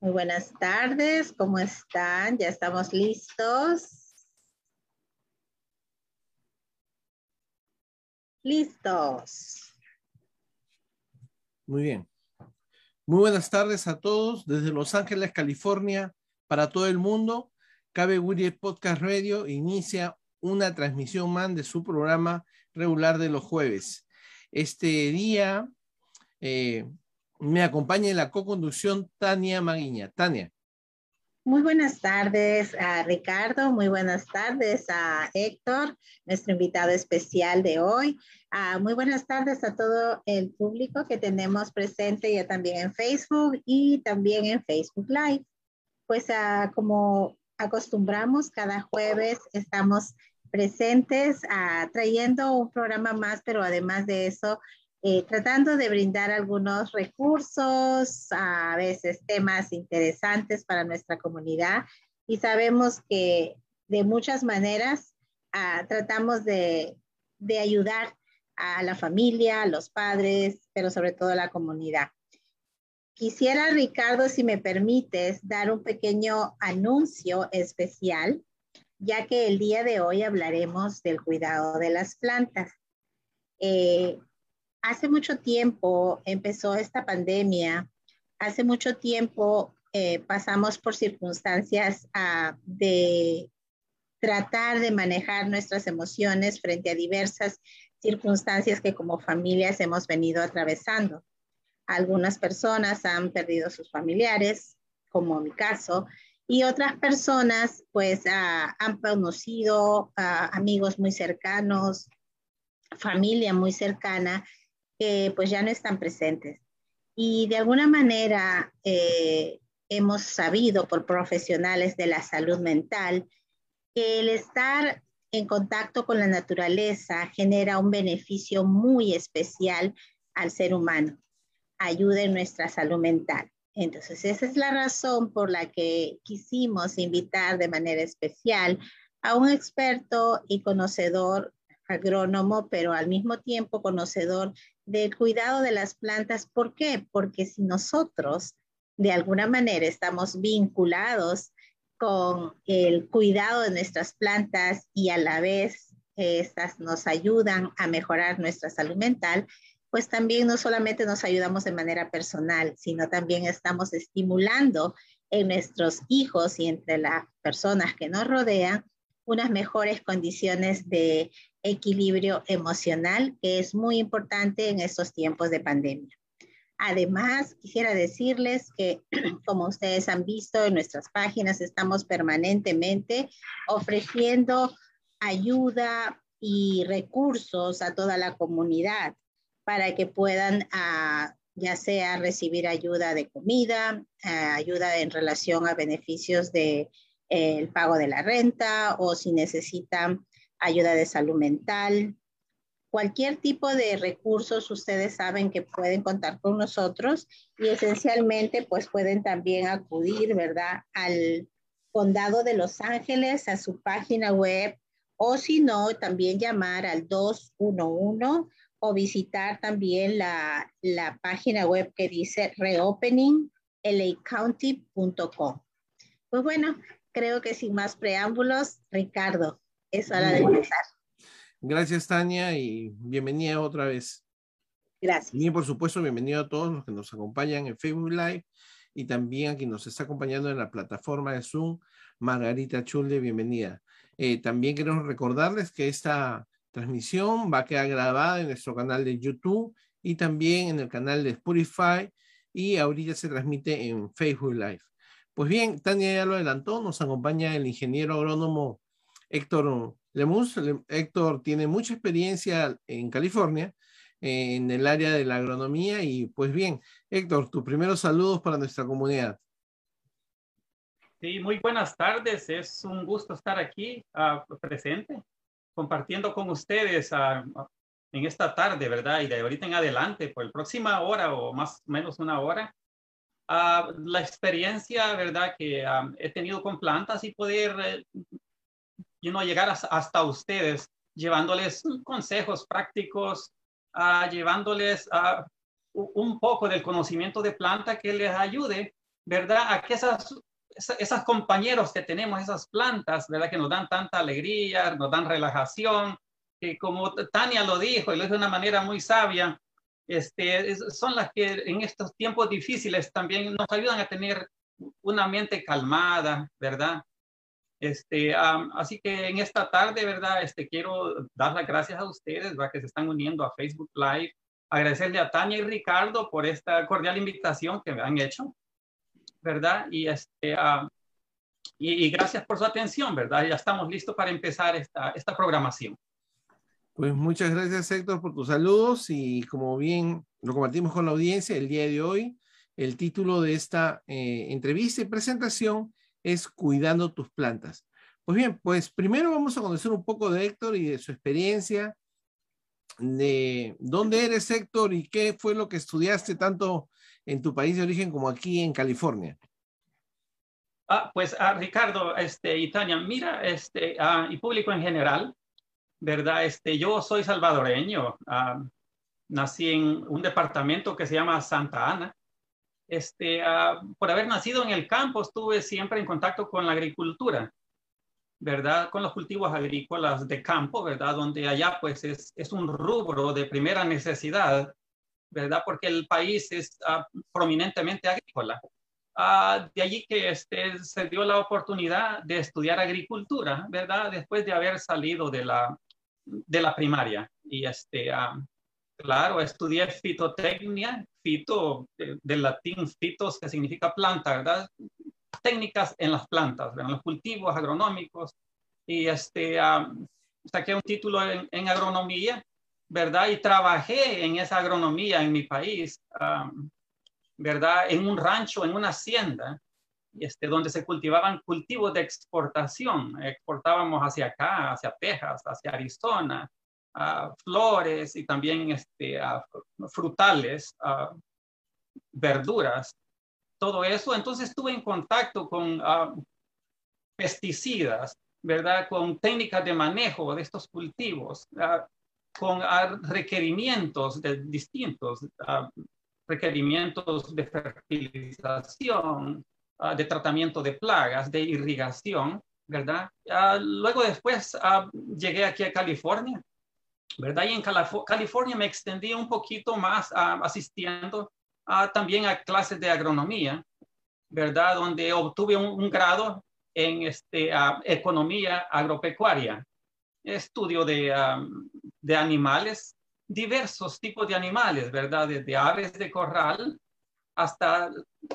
Muy buenas tardes, ¿cómo están? ¿Ya estamos listos? Listos. Muy bien. Muy buenas tardes a todos desde Los Ángeles, California, para todo el mundo. Cabe Willy Podcast Radio inicia una transmisión más de su programa regular de los jueves. Este día eh, me acompaña en la co-conducción Tania Maguiña. Tania. Muy buenas tardes a Ricardo, muy buenas tardes a Héctor, nuestro invitado especial de hoy. Ah, muy buenas tardes a todo el público que tenemos presente ya también en Facebook y también en Facebook Live. Pues ah, como acostumbramos, cada jueves estamos presentes ah, trayendo un programa más, pero además de eso, eh, tratando de brindar algunos recursos, a veces temas interesantes para nuestra comunidad y sabemos que de muchas maneras ah, tratamos de, de ayudar a la familia, a los padres, pero sobre todo a la comunidad. Quisiera, Ricardo, si me permites, dar un pequeño anuncio especial, ya que el día de hoy hablaremos del cuidado de las plantas. Eh, hace mucho tiempo empezó esta pandemia, hace mucho tiempo eh, pasamos por circunstancias ah, de tratar de manejar nuestras emociones frente a diversas circunstancias que como familias hemos venido atravesando. Algunas personas han perdido sus familiares, como mi caso, y otras personas pues ah, han conocido amigos muy cercanos, familia muy cercana que pues ya no están presentes. Y de alguna manera eh, hemos sabido por profesionales de la salud mental que el estar en contacto con la naturaleza genera un beneficio muy especial al ser humano, ayuda en nuestra salud mental. Entonces, esa es la razón por la que quisimos invitar de manera especial a un experto y conocedor agrónomo, pero al mismo tiempo conocedor del cuidado de las plantas. ¿Por qué? Porque si nosotros de alguna manera estamos vinculados con el cuidado de nuestras plantas y a la vez estas nos ayudan a mejorar nuestra salud mental, pues también no solamente nos ayudamos de manera personal, sino también estamos estimulando en nuestros hijos y entre las personas que nos rodean unas mejores condiciones de equilibrio emocional, que es muy importante en estos tiempos de pandemia. Además, quisiera decirles que, como ustedes han visto en nuestras páginas, estamos permanentemente ofreciendo ayuda y recursos a toda la comunidad para que puedan, ah, ya sea recibir ayuda de comida, ah, ayuda en relación a beneficios de eh, el pago de la renta o si necesitan ayuda de salud mental, cualquier tipo de recursos, ustedes saben que pueden contar con nosotros y esencialmente pues pueden también acudir, ¿verdad? Al condado de Los Ángeles, a su página web o si no, también llamar al 211 o también la, la página web que dice reopeninglacounty.com. Pues bueno, creo que sin más preámbulos, Ricardo, es hora de empezar. Gracias, Tania, y bienvenida otra vez. Gracias. Y por supuesto, bienvenido a todos los que nos acompañan en Facebook Live y también a quien nos está acompañando en la plataforma de Zoom, Margarita Chulde, bienvenida. Eh, también queremos recordarles que esta transmisión va a quedar grabada en nuestro canal de YouTube y también en el canal de Spotify y ahorita se transmite en Facebook Live. Pues bien, Tania ya lo adelantó, nos acompaña el ingeniero agrónomo Héctor Lemus, Héctor tiene mucha experiencia en California en el área de la agronomía y pues bien, Héctor, tus primeros saludos para nuestra comunidad. Sí, muy buenas tardes. Es un gusto estar aquí uh, presente, compartiendo con ustedes uh, en esta tarde, ¿verdad? Y de ahorita en adelante, por la próxima hora o más o menos una hora, uh, la experiencia, ¿verdad? Que he tenido con plantas y poder y no llegar hasta ustedes, llevándoles consejos prácticos, uh, llevándoles uh, un poco del conocimiento de planta que les ayude, ¿verdad? A que esas, esas compañeros que tenemos, esas plantas, ¿verdad? Que nos dan tanta alegría, nos dan relajación, que como Tania lo dijo y lo dijo de una manera muy sabia, este, son las que en estos tiempos difíciles también nos ayudan a tener una mente calmada, ¿verdad? Este, así que en esta tarde, ¿verdad? Este, quiero dar las gracias a ustedes, ¿verdad? Que se están uniendo a Facebook Live. Agradecerle a Tania y Ricardo por esta cordial invitación que me han hecho, ¿verdad? Y, este, y, gracias por su atención, ¿verdad? Ya estamos listos para empezar esta, esta programación. Pues muchas gracias, Héctor, por tus saludos y como bien lo compartimos con la audiencia el día de hoy, el título de esta eh, entrevista y presentación es cuidando tus plantas. Pues bien, pues primero vamos a conocer un poco de Héctor y de su experiencia, de dónde eres Héctor y qué fue lo que estudiaste tanto en tu país de origen como aquí en California. Ah, pues ah, Ricardo este, y Tania, mira, este, ah, y público en general, ¿verdad? Este, yo soy salvadoreño, ah, nací en un departamento que se llama Santa Ana, este, ah, por haber nacido en el campo, estuve siempre en contacto con la agricultura, ¿verdad? Con los cultivos agrícolas de campo, ¿verdad? Donde allá pues es, un rubro de primera necesidad, ¿verdad? Porque el país es ah, prominentemente agrícola. Ah, de allí que este, se dio la oportunidad de estudiar agricultura, ¿verdad? Después de haber salido de la, de la primaria. Y este, Claro, estudié fitotecnia, fito del latín fitos, que significa planta, ¿verdad? Técnicas en las plantas, en los cultivos agronómicos. Y este, saqué un título en, agronomía, ¿verdad? Y trabajé en esa agronomía en mi país, ¿verdad? En un rancho, en una hacienda, este, donde se cultivaban cultivos de exportación. Exportábamos hacia acá, hacia Texas, hacia Arizona, flores y también este, frutales, verduras, todo eso. Entonces estuve en contacto con pesticidas, ¿verdad? Con técnicas de manejo de estos cultivos, con requerimientos de distintos, requerimientos de fertilización, de tratamiento de plagas, de irrigación, ¿verdad? luego después llegué aquí a California ¿verdad? Y en California me extendí un poquito más asistiendo también a clases de agronomía, ¿verdad? Donde obtuve un, grado en este, economía agropecuaria, estudio de, de animales, diversos tipos de animales, ¿verdad? Desde aves de corral hasta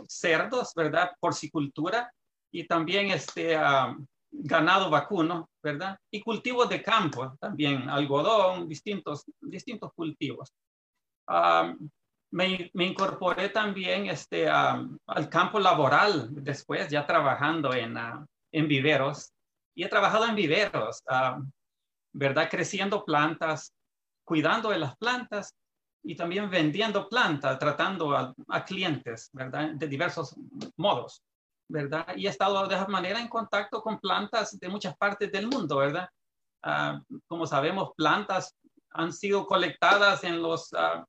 cerdos, ¿verdad? Porcicultura y también este ganado vacuno, ¿verdad? Y cultivos de campo, también algodón, distintos, distintos cultivos. me, me, incorporé también este, al campo laboral después, ya trabajando en, en viveros. Y he trabajado en viveros, ¿verdad? Creciendo plantas, cuidando de las plantas y también vendiendo plantas, tratando a, clientes, ¿verdad? De diversos modos, ¿verdad? Y he estado de esa manera en contacto con plantas de muchas partes del mundo, ¿verdad? Ah, como sabemos, plantas han sido colectadas en, los, ah,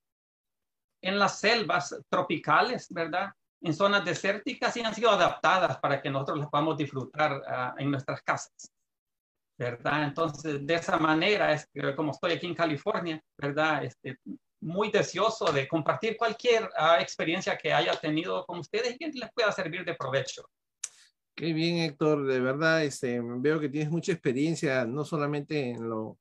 en las selvas tropicales, ¿verdad? En zonas desérticas y han sido adaptadas para que nosotros las podamos disfrutar ah, en nuestras casas. ¿verdad? Entonces, de esa manera, es como estoy aquí en California, ¿verdad? Este, muy deseoso de compartir cualquier ah, experiencia que haya tenido con ustedes y que les pueda servir de provecho. Qué bien, Héctor. De verdad, este, veo que tienes mucha experiencia, no solamente en lo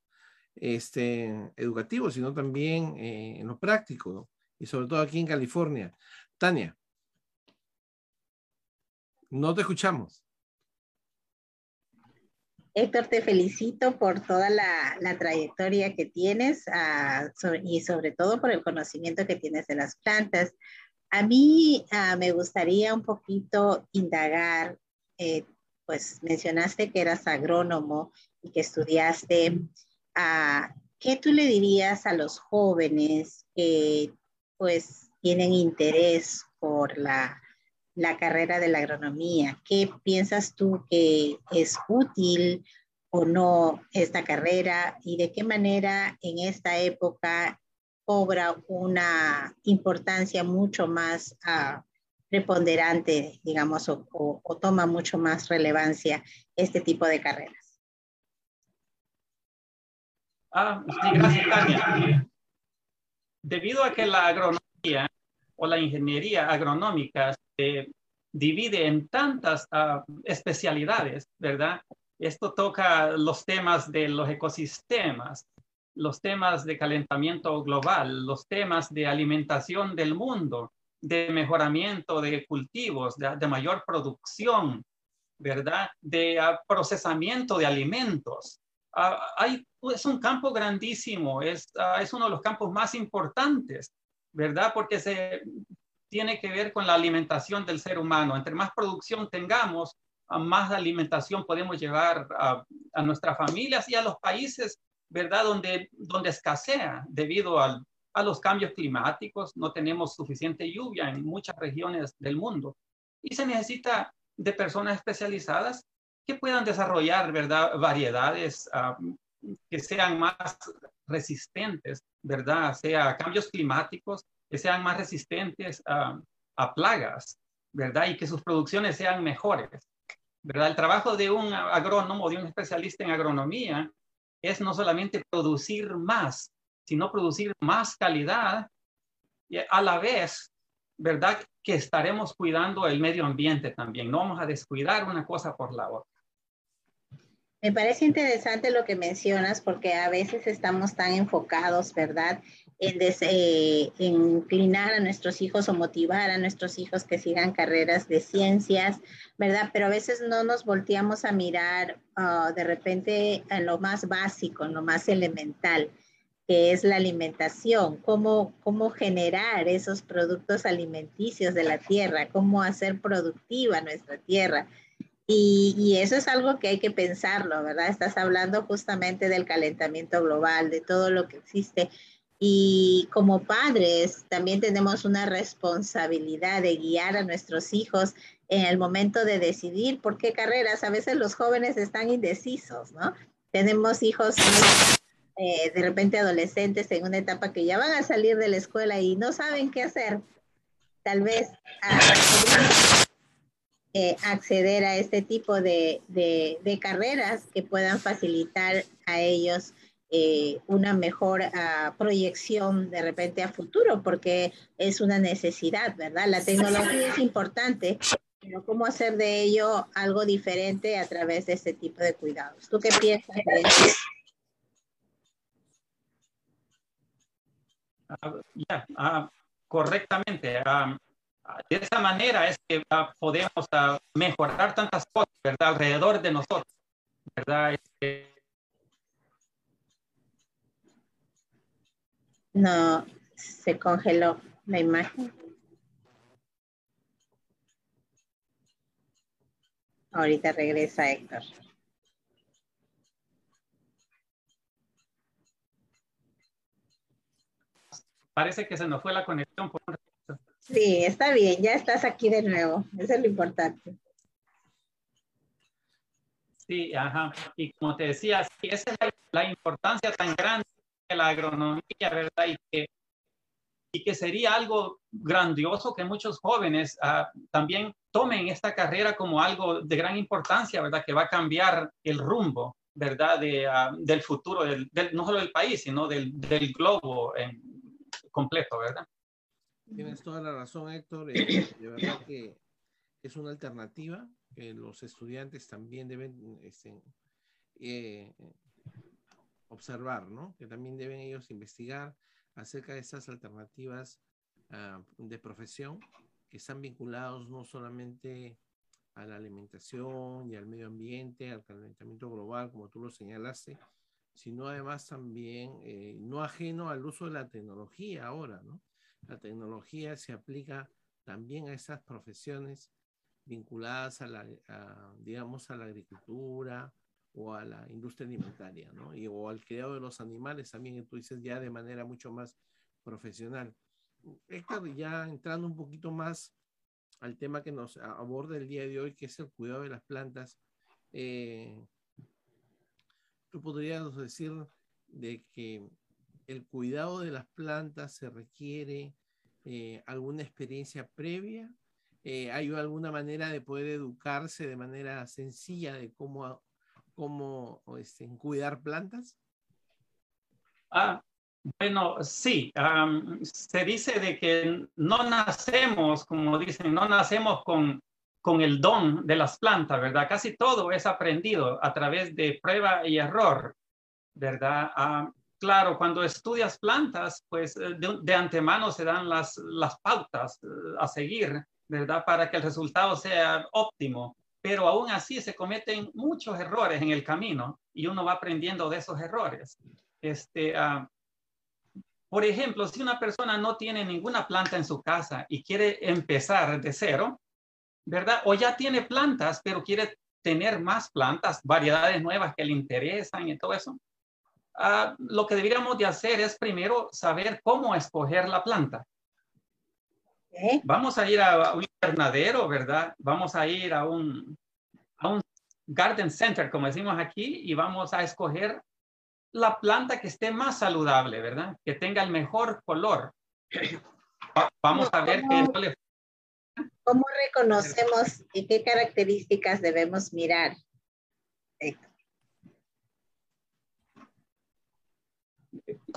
este, educativo, sino también eh, en lo práctico, y sobre todo aquí en California. Tania, no te escuchamos. Héctor, te felicito por toda la, trayectoria que tienes ah, y sobre todo por el conocimiento que tienes de las plantas. A mí ah, me gustaría un poquito indagar, eh, pues mencionaste que eras agrónomo y que estudiaste. Ah, ¿Qué tú le dirías a los jóvenes que pues tienen interés por la la carrera de la agronomía. ¿Qué piensas tú que es útil o no esta carrera y de qué manera en esta época cobra una importancia mucho más ah, preponderante, digamos, o, toma mucho más relevancia este tipo de carreras? Ah, sí, gracias, Tania. Debido a que la agronomía o la ingeniería agronómica divide en tantas ah, especialidades, ¿verdad? Esto toca los temas de los ecosistemas, los temas de calentamiento global, los temas de alimentación del mundo, de mejoramiento de cultivos, de, mayor producción, ¿verdad? De ah, procesamiento de alimentos. Ah, hay, es un campo grandísimo, es, es uno de los campos más importantes, ¿verdad? Porque se tiene que ver con la alimentación del ser humano. Entre más producción tengamos, más alimentación podemos llevar a, nuestras familias y a los países, ¿verdad? Donde, donde escasea debido a los cambios climáticos. No tenemos suficiente lluvia en muchas regiones del mundo. Y se necesita de personas especializadas que puedan desarrollar, ¿verdad? Variedades ah, que sean más resistentes, ¿verdad? Sea a cambios climáticos, que sean más resistentes a, plagas, ¿verdad? Y que sus producciones sean mejores, ¿verdad? El trabajo de un agrónomo, de un especialista en agronomía, es no solamente producir más, sino producir más calidad y a la vez, ¿verdad? Que estaremos cuidando el medio ambiente también. No vamos a descuidar una cosa por la otra. Me parece interesante lo que mencionas porque a veces estamos tan enfocados, ¿verdad? En, eh, inclinar a nuestros hijos o motivar a nuestros hijos que sigan carreras de ciencias, ¿verdad? Pero a veces no nos volteamos a mirar ah, de repente en lo más básico, en lo más elemental, que es la alimentación, cómo, cómo generar esos productos alimenticios de la tierra, cómo hacer productiva nuestra tierra y, eso es algo que hay que pensarlo, ¿verdad? Estás hablando justamente del calentamiento global, de todo lo que existe. Y como padres también tenemos una responsabilidad de guiar a nuestros hijos en el momento de decidir por qué carreras. A veces los jóvenes están indecisos, ¿no? Tenemos hijos eh, de repente adolescentes en una etapa que ya van a salir de la escuela y no saben qué hacer. Tal vez eh, acceder a este tipo de, carreras que puedan facilitar a ellos eh, una mejor ah, proyección de repente a futuro, porque es una necesidad, ¿verdad? La tecnología es importante, Pero cómo hacer de ello algo diferente a través de este tipo de cuidados. ¿Tú qué piensas de eso? Ah, ya, ah, correctamente. Ah, de esa manera es que podemos mejorar tantas cosas, ¿verdad? Alrededor de nosotros, ¿verdad? Este, no, se congeló la imagen. Ahorita regresa Héctor. Parece que se nos fue la conexión por un Sí, está bien, ya estás aquí de nuevo. Eso es lo importante. Sí, ajá. Y como te decía, esa es la, importancia tan grande de la agronomía, ¿verdad? Y que, y que sería algo grandioso que muchos jóvenes ah, también tomen esta carrera como algo de gran importancia, ¿verdad? Que va a cambiar el rumbo, ¿verdad? De, ah, del futuro, del, no solo del país, sino del, del globo en completo, ¿verdad? Tienes toda la razón, Héctor. Eh, de verdad que es una alternativa que los estudiantes también deben este, eh, observar, ¿no? Que también deben ellos investigar acerca de estas alternativas ah, de profesión que están vinculados no solamente a la alimentación y al medio ambiente, al calentamiento global, como tú lo señalaste, sino además también eh, no ajeno al uso de la tecnología ahora, ¿no? la tecnología se aplica también a esas profesiones vinculadas a la, digamos, a la agricultura o a la industria alimentaria, ¿no? Y, o al cuidado de los animales también, tú dices ya de manera mucho más profesional. Héctor, ya entrando un poquito más al tema que nos aborda el día de hoy, que es el cuidado de las plantas, eh, tú podrías decir de que el cuidado de las plantas se requiere eh, alguna experiencia previa. Eh, ¿Hay alguna manera de poder educarse de manera sencilla de cómo, cómo este, cuidar plantas? Ah, bueno, sí. se dice de que no nacemos, como dicen, no nacemos con, con el don de las plantas, ¿verdad? Casi todo es aprendido a través de prueba y error, ¿verdad? claro, cuando estudias plantas, pues eh, de, antemano se dan las, las pautas eh, a seguir, ¿verdad? Para que el resultado sea óptimo. Pero aún así se cometen muchos errores en el camino y uno va aprendiendo de esos errores. Este, ah, por ejemplo, si una persona no tiene ninguna planta en su casa y quiere empezar de cero, ¿verdad? O ya tiene plantas, pero quiere tener más plantas, variedades nuevas que le interesan y todo eso, Ah, lo que deberíamos de hacer es primero saber cómo escoger la planta. Vamos a ir a un invernadero, ¿verdad? Vamos a ir a un, a un garden center, como decimos aquí, y vamos a escoger la planta que esté más saludable, ¿verdad? Que tenga el mejor color. Vamos a ver qué le... ¿Cómo reconocemos y qué características debemos mirar?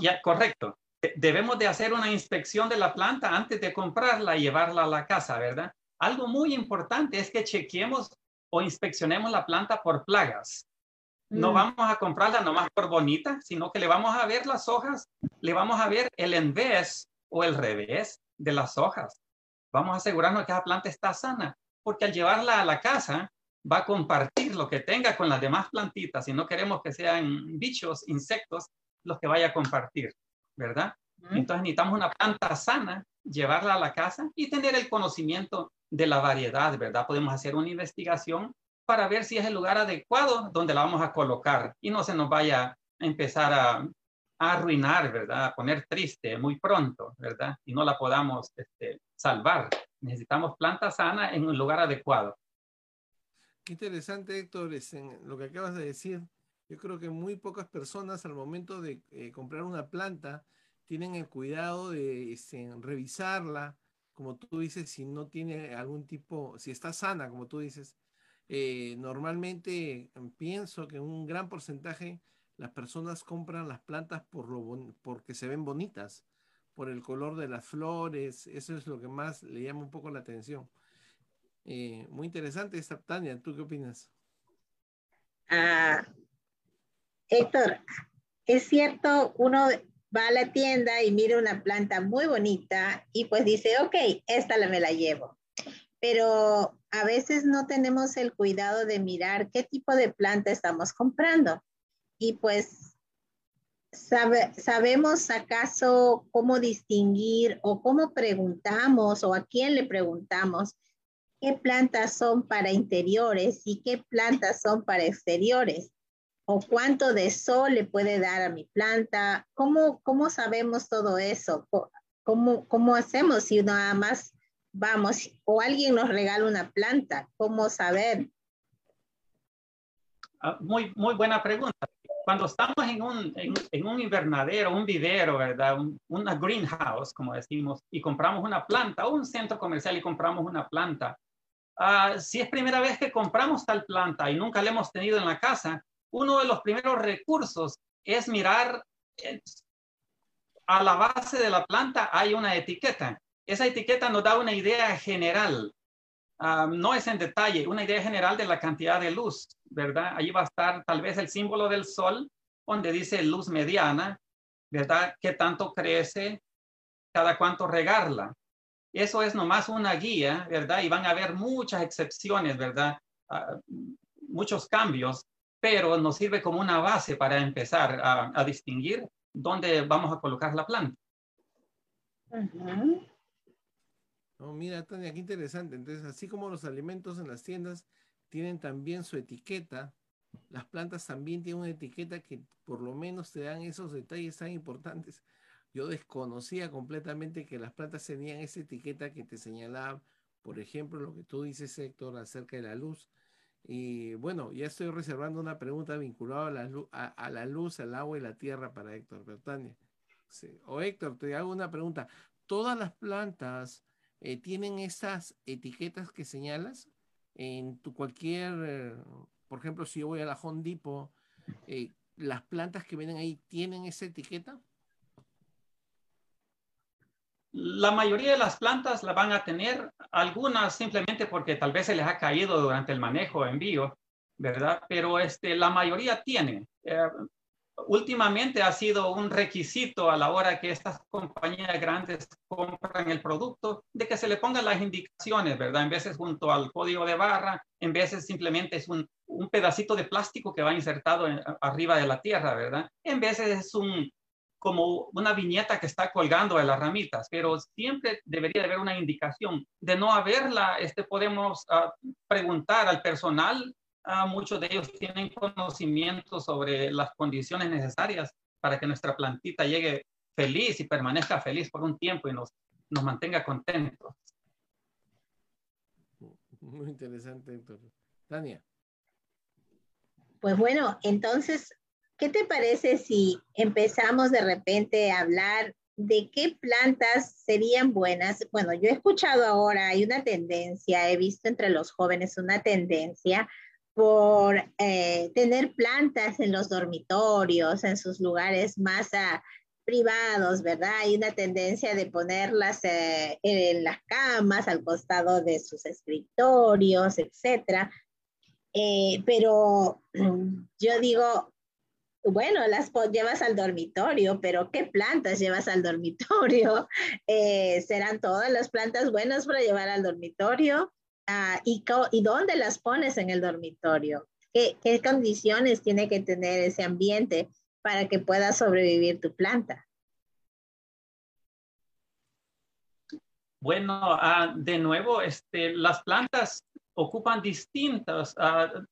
Ya, correcto. Debemos de hacer una inspección de la planta antes de comprarla y llevarla a la casa, ¿verdad? Algo muy importante es que chequeemos o inspeccionemos la planta por plagas. No mm. vamos a comprarla nomás por bonita, sino que le vamos a ver las hojas, le vamos a ver el envés o el revés de las hojas. Vamos a asegurarnos que la planta está sana, porque al llevarla a la casa va a compartir lo que tenga con las demás plantitas y no queremos que sean bichos, insectos los que vaya a compartir, ¿verdad? Entonces necesitamos una planta sana, llevarla a la casa y tener el conocimiento de la variedad, ¿verdad? Podemos hacer una investigación para ver si es el lugar adecuado donde la vamos a colocar y no se nos vaya a empezar a, arruinar, ¿verdad? A poner triste muy pronto, ¿verdad? Y no la podamos este, salvar. Necesitamos planta sana en un lugar adecuado. Qué interesante, Héctor, es en lo que acabas de decir. Yo creo que muy pocas personas al momento de eh, comprar una planta tienen el cuidado de este, revisarla, como tú dices, si no tiene algún tipo, si está sana, como tú dices. Eh, normalmente mm, pienso que un gran porcentaje las personas compran las plantas por lo porque se ven bonitas, por el color de las flores, eso es lo que más le llama un poco la atención. Eh, muy interesante esta, Tania, ¿tú qué opinas? Ah, Héctor, es cierto, uno va a la tienda y mira una planta muy bonita y pues dice, ok, esta me la llevo. Pero a veces no tenemos el cuidado de mirar qué tipo de planta estamos comprando. Y pues sabemos acaso cómo distinguir o cómo preguntamos o a quién le preguntamos qué plantas son para interiores y qué plantas son para exteriores o cuánto de sol le puede dar a mi planta. ¿Cómo, cómo sabemos todo eso? ¿Cómo, ¿Cómo hacemos si nada más vamos o alguien nos regala una planta? ¿Cómo saber? Ah, muy, muy buena pregunta. Cuando estamos en un, en, un invernadero, un vivero, ¿verdad? una greenhouse, como decimos, y compramos una planta, o un centro comercial y compramos una planta, Ah, si es primera vez que compramos tal planta y nunca la hemos tenido en la casa, uno de los primeros recursos es mirar eh, a la base de la planta hay una etiqueta. Esa etiqueta nos da una idea general, ah, no es en detalle, una idea general de la cantidad de luz, ¿verdad? Ahí va a estar tal vez el símbolo del sol, donde dice luz mediana, ¿verdad? ¿Qué tanto crece? ¿Cada cuánto regarla? Eso es nomás una guía, ¿verdad? Y van a haber muchas excepciones, ¿verdad? Ah, muchos cambios, pero nos sirve como una base para empezar a, distinguir dónde vamos a colocar la planta. Oh, mira, Tania, qué interesante. Entonces, así como los alimentos en las tiendas tienen también su etiqueta, las plantas también tienen una etiqueta que por lo menos te dan esos detalles tan importantes yo desconocía completamente que las plantas tenían esa etiqueta que te señalaba, por ejemplo, lo que tú dices, Héctor, acerca de la luz. Y bueno, ya estoy reservando una pregunta vinculada a la, luz, a, la luz, al agua y la tierra para Héctor Bertania. O Héctor, te hago una pregunta. ¿Todas las plantas eh, tienen esas etiquetas que señalas? En tu cualquier, por ejemplo, si yo voy a la Hondipo, eh, ¿las plantas que vienen ahí tienen esa etiqueta? La mayoría de las plantas la van a tener, algunas simplemente porque tal vez se les ha caído durante el manejo o envío, ¿verdad? Pero este, la mayoría tiene. Eh, últimamente ha sido un requisito a la hora que estas compañías grandes compran el producto de que se le pongan las indicaciones, ¿verdad? En veces junto al código de barra, en veces simplemente es un, un pedacito de plástico que va insertado arriba de la tierra, ¿verdad? En veces es un, como una viñeta que está colgando de las ramitas, pero siempre debería haber una indicación. De no haberla, este, podemos ah, preguntar al personal. Uh, muchos de ellos tienen conocimiento sobre las condiciones necesarias para que nuestra plantita llegue feliz y permanezca feliz por un tiempo y nos, nos mantenga contentos. Muy interesante, Héctor. Tania. Pues bueno, entonces ¿Qué te parece si empezamos de repente a hablar de qué plantas serían buenas? Bueno, yo he escuchado ahora, hay una tendencia, he visto entre los jóvenes una tendencia por eh, tener plantas en los dormitorios, en sus lugares más ah, privados, ¿verdad? Hay una tendencia de ponerlas eh, en las camas, al costado de sus escritorios, etcétera. Eh, pero yo digo, bueno, las llevas al dormitorio, pero ¿qué plantas llevas al dormitorio? Eh, ¿Serán todas las plantas buenas para llevar al dormitorio? Ah, ¿y, ¿y, dónde las pones en el dormitorio? ¿Qué, ¿Qué, condiciones tiene que tener ese ambiente para que pueda sobrevivir tu planta? Bueno, ah, de nuevo, este, las plantas ocupan distintas, uh,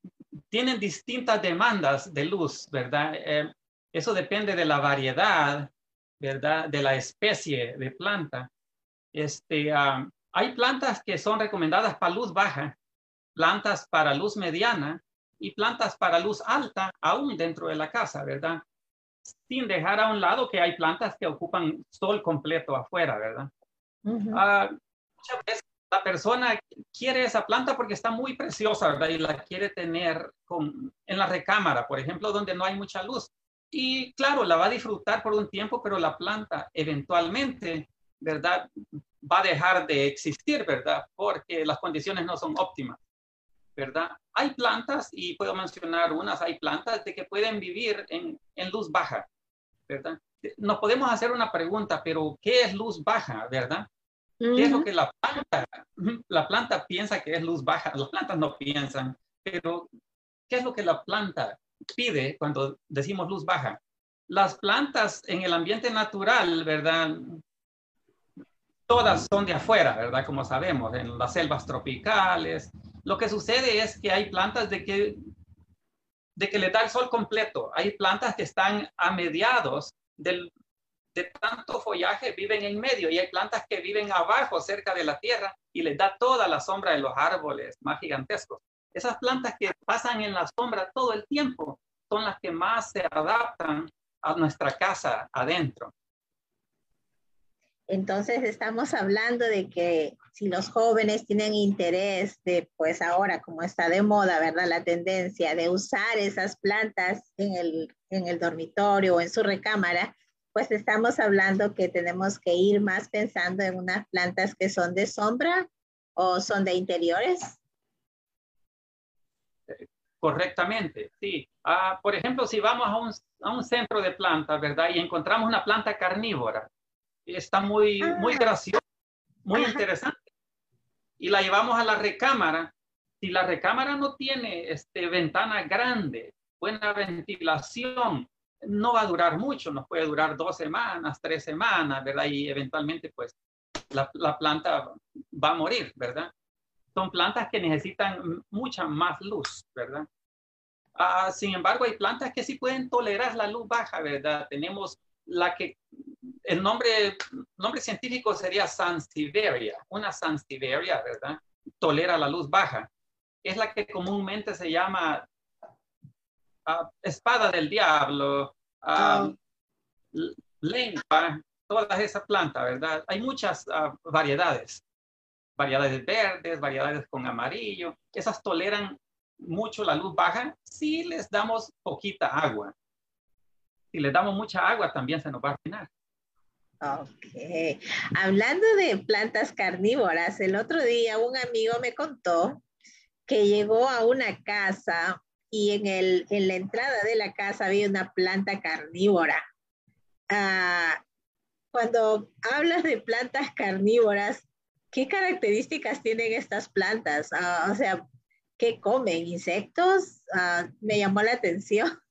tienen distintas demandas de luz, ¿verdad? Eh, eso depende de la variedad, ¿verdad? De la especie de planta. Este, ah, hay plantas que son recomendadas para luz baja, plantas para luz mediana y plantas para luz alta, aún dentro de la casa, ¿verdad? Sin dejar a un lado que hay plantas que ocupan sol completo afuera, ¿verdad? Ah, muchas veces la persona quiere esa planta porque está muy preciosa, ¿verdad? Y la quiere tener con, en la recámara, por ejemplo, donde no hay mucha luz. Y claro, la va a disfrutar por un tiempo, pero la planta eventualmente ¿verdad? Va a dejar de existir, ¿verdad? Porque las condiciones no son óptimas, ¿verdad? Hay plantas, y puedo mencionar unas, hay plantas de que pueden vivir en, en luz baja, ¿verdad? Nos podemos hacer una pregunta, pero ¿qué es luz baja, verdad? ¿Qué es lo que la planta, la planta piensa que es luz baja? Las plantas no piensan, pero ¿qué es lo que la planta pide cuando decimos luz baja? Las plantas en el ambiente natural, ¿verdad? Todas son de afuera, ¿verdad? Como sabemos, en las selvas tropicales. Lo que sucede es que hay plantas de que, de que le da el sol completo. Hay plantas que están a mediados del, de tanto follaje viven en medio y hay plantas que viven abajo, cerca de la tierra, y les da toda la sombra de los árboles más gigantescos. Esas plantas que pasan en la sombra todo el tiempo son las que más se adaptan a nuestra casa adentro. Entonces estamos hablando de que si los jóvenes tienen interés de, pues ahora como está de moda, ¿verdad? La tendencia de usar esas plantas en el, en el dormitorio o en su recámara, pues estamos hablando que tenemos que ir más pensando en unas plantas que son de sombra o son de interiores. Correctamente, sí. Ah, por ejemplo, si vamos a un, a un, centro de plantas, ¿verdad? Y encontramos una planta carnívora, está muy, muy ah. graciosa, muy interesante. Y la llevamos a la recámara. Si la recámara no tiene este, ventana grande, buena ventilación, no va a durar mucho, nos puede durar dos semanas, tres semanas, ¿verdad? Y eventualmente, pues, la, la planta va a morir, ¿verdad? Son plantas que necesitan mucha más luz, ¿verdad? Ah, sin embargo, hay plantas que sí pueden tolerar la luz baja, ¿verdad? Tenemos la que, el nombre, nombre científico sería Sansevieria, una Sansevieria, ¿verdad? Tolera la luz baja. Es la que comúnmente se llama espada del diablo, uh, lengua, todas esas plantas, ¿verdad? Hay muchas ah, variedades, variedades verdes, variedades con amarillo, esas toleran mucho la luz baja si les damos poquita agua. Si les damos mucha agua también se nos va a arruinar. Ok. Hablando de plantas carnívoras, el otro día un amigo me contó que llegó a una casa y en, el, en la entrada de la casa había una planta carnívora. Ah, cuando hablas de plantas carnívoras, ¿qué características tienen estas plantas? Ah, o sea, ¿qué comen? ¿Insectos? Ah, me llamó la atención.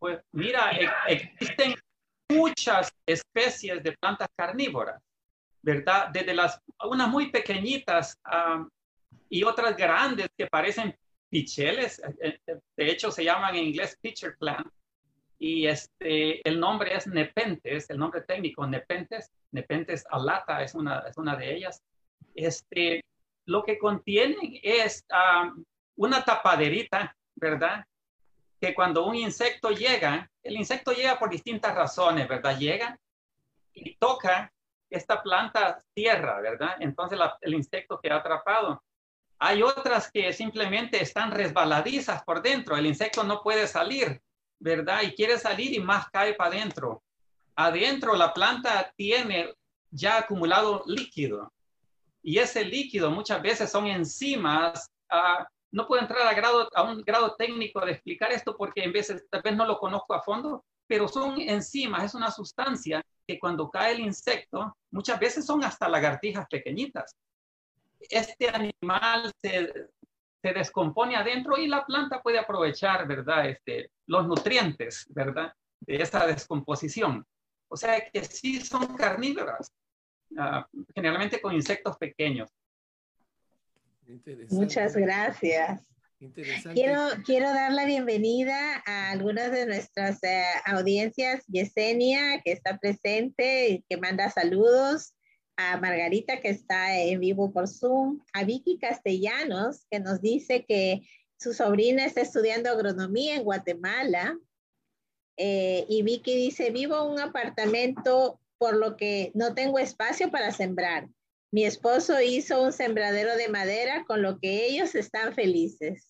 Pues mira, e, existen muchas especies de plantas carnívoras, ¿verdad? Desde las, unas muy pequeñitas y otras grandes que parecen picheles, eh, eh, de hecho se llaman en inglés pitcher plant, y este, el nombre es Nepentes, el nombre técnico Nepentes, Nepentes alata es una, es una de ellas. Este, lo que contienen es una tapaderita, ¿verdad? Que cuando un insecto llega, el insecto llega por distintas razones, ¿verdad? Llega y toca esta planta tierra, ¿verdad? Entonces el insecto queda atrapado. Hay otras que simplemente están resbaladizas por dentro. El insecto no puede salir, ¿verdad? Y quiere salir y más cae para adentro. Adentro la planta tiene ya acumulado líquido. Y ese líquido muchas veces son enzimas. Uh, no puedo entrar a, a un grado técnico de explicar esto porque en veces tal vez no lo conozco a fondo, pero son enzimas, es una sustancia que cuando cae el insecto, muchas veces son hasta lagartijas pequeñitas este animal se, descompone adentro y la planta puede aprovechar, ¿verdad? Este, los nutrientes, ¿verdad? De esa descomposición. O sea que sí son carnívoras, ah, generalmente con insectos pequeños. Muchas gracias. Quiero, quiero dar la bienvenida a algunas de nuestras eh, audiencias, Yesenia, que está presente y que manda saludos, a Margarita que está en vivo por Zoom, a Vicky Castellanos que nos dice que su sobrina está estudiando agronomía en Guatemala. Eh, y Vicky dice, vivo en un apartamento por lo que no tengo espacio para sembrar. Mi esposo hizo un sembradero de madera con lo que ellos están felices.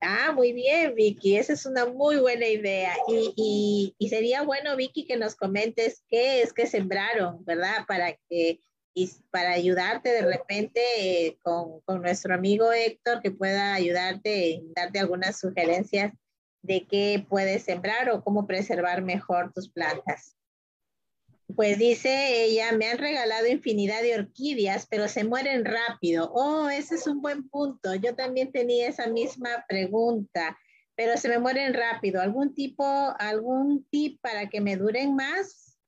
Ah, muy bien, Vicky. Esa es una muy buena idea. Y, y, sería bueno, Vicky, que nos comentes qué es que sembraron, ¿verdad? Para que y para ayudarte de repente eh, con, con, nuestro amigo Héctor, que pueda ayudarte, darte algunas sugerencias de qué puedes sembrar o cómo preservar mejor tus plantas. Pues dice ella, me han regalado infinidad de orquídeas, pero se mueren rápido. Oh, ese es un buen punto. Yo también tenía esa misma pregunta, pero se me mueren rápido. ¿Algún tipo, algún tip para que me duren más?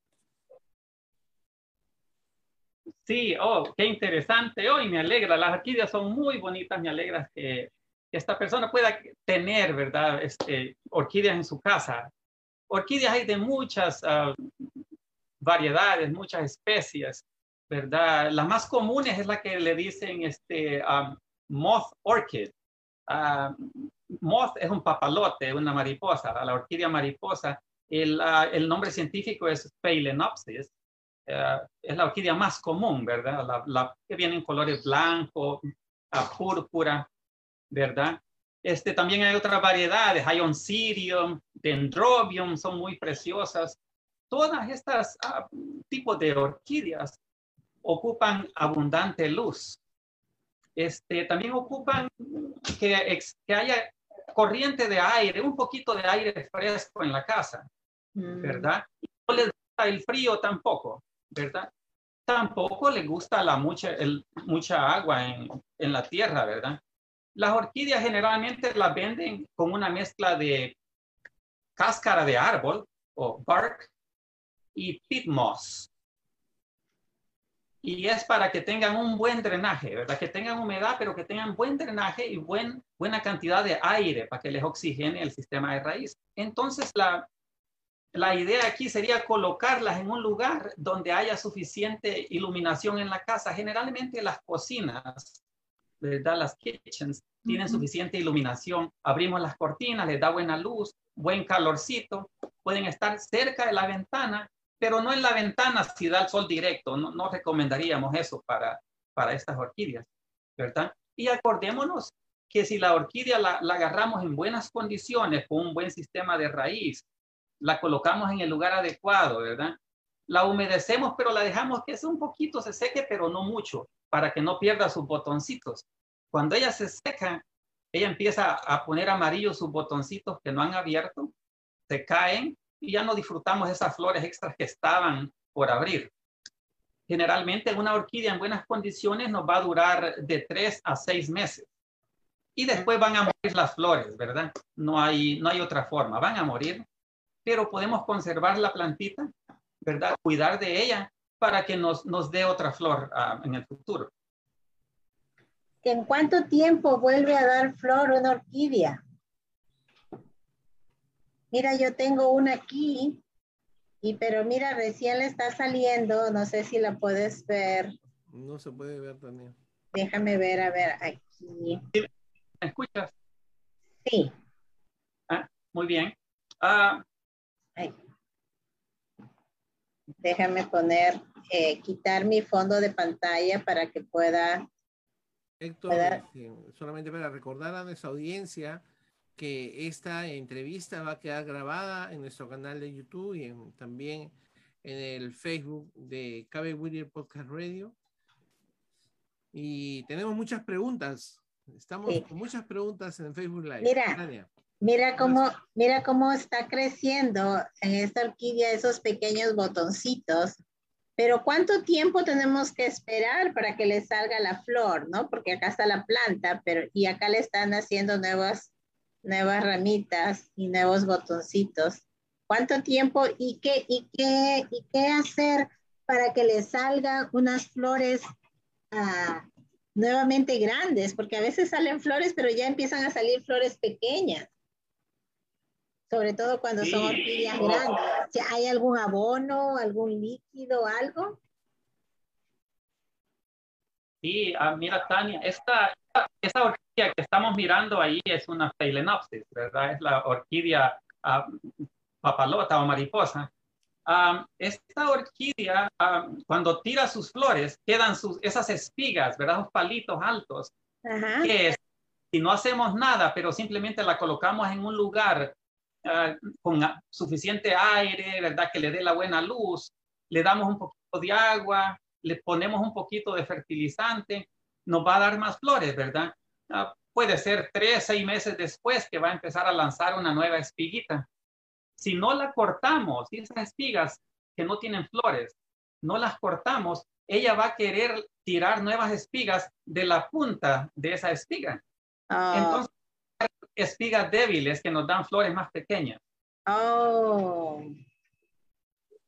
Sí, oh, qué interesante. Hoy oh, me alegra. Las orquídeas son muy bonitas. Me alegra que, esta persona pueda tener, ¿verdad? Este, orquídeas en su casa. Orquídeas hay de muchas uh, variedades, muchas especies, ¿verdad? La más comunes es la que le dicen este, um, moth orchid. Uh, moth es un papalote, una mariposa, la orquídea mariposa. El, uh, el nombre científico es Phalaenopsis. Uh, es la orquídea más común, ¿verdad? La que viene en colores blanco, púrpura, ¿verdad? Este, también hay otras variedades, hay oncidium, dendrobium, son muy preciosas todas estas ah, tipos de orquídeas ocupan abundante luz. Este, también ocupan que, que haya corriente de aire, un poquito de aire fresco en la casa, mm. ¿verdad? no les gusta el frío tampoco, ¿verdad? Tampoco les gusta la mucha, el, mucha agua en, en la tierra, ¿verdad? Las orquídeas generalmente las venden con una mezcla de cáscara de árbol o bark y pit moss. Y es para que tengan un buen drenaje, ¿verdad? Que tengan humedad, pero que tengan buen drenaje y buen, buena cantidad de aire para que les oxigene el sistema de raíz. Entonces, la, la idea aquí sería colocarlas en un lugar donde haya suficiente iluminación en la casa. Generalmente las cocinas, ¿verdad? Las kitchens tienen suficiente iluminación. Abrimos las cortinas, les da buena luz, buen calorcito. Pueden estar cerca de la ventana pero no en la ventana si da el sol directo. No, no recomendaríamos eso para, para estas orquídeas, ¿verdad? Y acordémonos que si la orquídea la, agarramos en buenas condiciones, con un buen sistema de raíz, la colocamos en el lugar adecuado, ¿verdad? La humedecemos, pero la dejamos que un poquito se seque, pero no mucho, para que no pierda sus botoncitos. Cuando ella se seca, ella empieza a poner amarillos sus botoncitos que no han abierto, se caen y ya no disfrutamos esas flores extras que estaban por abrir. Generalmente una orquídea en buenas condiciones nos va a durar de tres a seis meses. Y después van a morir las flores, ¿verdad? No hay, no hay otra forma, van a morir, pero podemos conservar la plantita, ¿verdad? Cuidar de ella para que nos, nos dé otra flor ah, en el futuro. ¿En cuánto tiempo vuelve a dar flor una orquídea? Mira, yo tengo una aquí, y pero mira, recién le está saliendo, no sé si la puedes ver. No se puede ver también. Déjame ver, a ver, aquí. ¿Me escuchas? Sí. Ah, muy bien. Ah. Déjame poner, eh, quitar mi fondo de pantalla para que pueda... Héctor, solamente para recordar a nuestra audiencia que esta entrevista va a quedar grabada en nuestro canal de YouTube y también en el Facebook de Cabe Whittier Podcast Radio. Y tenemos muchas preguntas. Estamos con muchas preguntas en Facebook Live. Mira, mira cómo, mira cómo está creciendo en esta orquídea esos pequeños botoncitos. Pero ¿cuánto tiempo tenemos que esperar para que le salga la flor, no? Porque acá está la planta, pero y acá le están haciendo nuevas nuevas ramitas y nuevos botoncitos. ¿Cuánto tiempo y qué, y qué, y qué hacer para que le salgan unas flores ah, nuevamente grandes? Porque a veces salen flores, pero ya empiezan a salir flores pequeñas. Sobre todo cuando son orquídeas grandes. ¿Hay algún abono, algún líquido, algo? Sí, ah, mira, Tania, esta, esta orquídea que estamos mirando ahí es una Phalaenopsis, ¿verdad? Es la orquídea ah, papalota o mariposa. esta orquídea, cuando tira sus flores, quedan sus, esas espigas, ¿verdad? Los palitos altos, que Si no hacemos nada, pero simplemente la colocamos en un lugar ah, con suficiente aire, ¿verdad? Que le dé la buena luz, le damos un poquito de agua, le ponemos un poquito de fertilizante, nos va a dar más flores, ¿verdad? Ah, puede ser tres, seis meses después que va a empezar a lanzar una nueva espiguita. Si no la cortamos, esas espigas que no tienen flores, no las cortamos, ella va a querer tirar nuevas espigas de la punta de esa espiga. Ah. Entonces, espigas débiles que nos dan flores más pequeñas. Oh.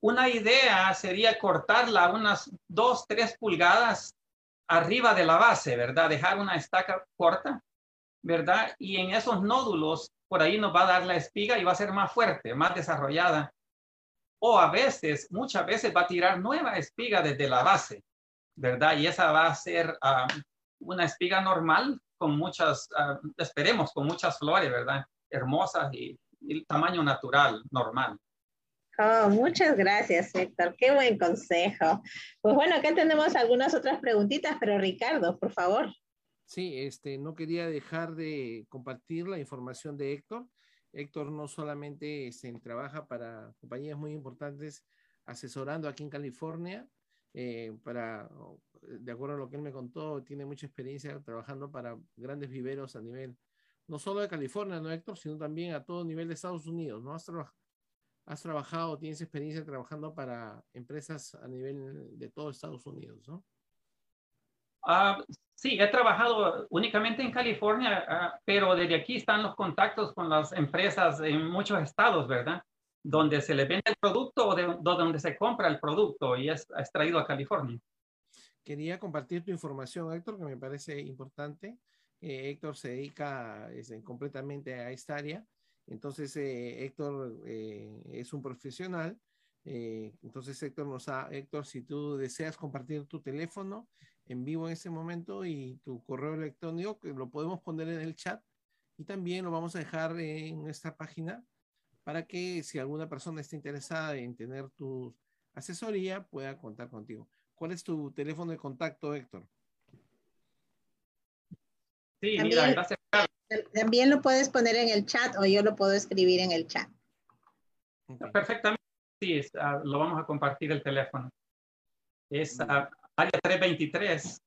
Una idea sería cortarla unas dos, tres pulgadas arriba de la base, ¿verdad? Dejar una estaca corta, ¿verdad? Y en esos nódulos, por ahí nos va a dar la espiga y va a ser más fuerte, más desarrollada. O a veces, muchas veces va a tirar nueva espiga desde la base, ¿verdad? Y esa va a ser ah, una espiga normal con muchas, ah, esperemos, con muchas flores, ¿verdad? Hermosas y, el tamaño natural, normal. Oh, muchas gracias, Héctor. Qué buen consejo. Pues bueno, acá tenemos algunas otras preguntitas, pero Ricardo, por favor. Sí, este, no quería dejar de compartir la información de Héctor. Héctor no solamente este, trabaja para compañías muy importantes asesorando aquí en California, eh, para, de acuerdo a lo que él me contó, tiene mucha experiencia trabajando para grandes viveros a nivel, no solo de California, ¿no, Héctor? Sino también a todo nivel de Estados Unidos, ¿no? Has trabajado, tienes experiencia trabajando para empresas a nivel de todo Estados Unidos, ¿no? Ah, sí, he trabajado únicamente en California, ah, pero desde aquí están los contactos con las empresas en muchos estados, ¿verdad? Donde se le vende el producto o de, donde se compra el producto y es extraído a California. Quería compartir tu información, Héctor, que me parece importante. Eh, Héctor se dedica completamente a esta área. Entonces, eh, Héctor eh, es un profesional. entonces, Héctor nos ha, Héctor, si tú deseas compartir tu teléfono, en vivo en ese momento y tu correo electrónico, que lo podemos poner en el chat y también lo vamos a dejar en nuestra página para que si alguna persona está interesada en tener tu asesoría, pueda contar contigo. ¿Cuál es tu teléfono de contacto, Héctor? Sí, también, mira, gracias. También lo puedes poner en el chat o yo lo puedo escribir en el chat. Perfectamente, sí, ah, lo vamos a compartir el teléfono. Es área 323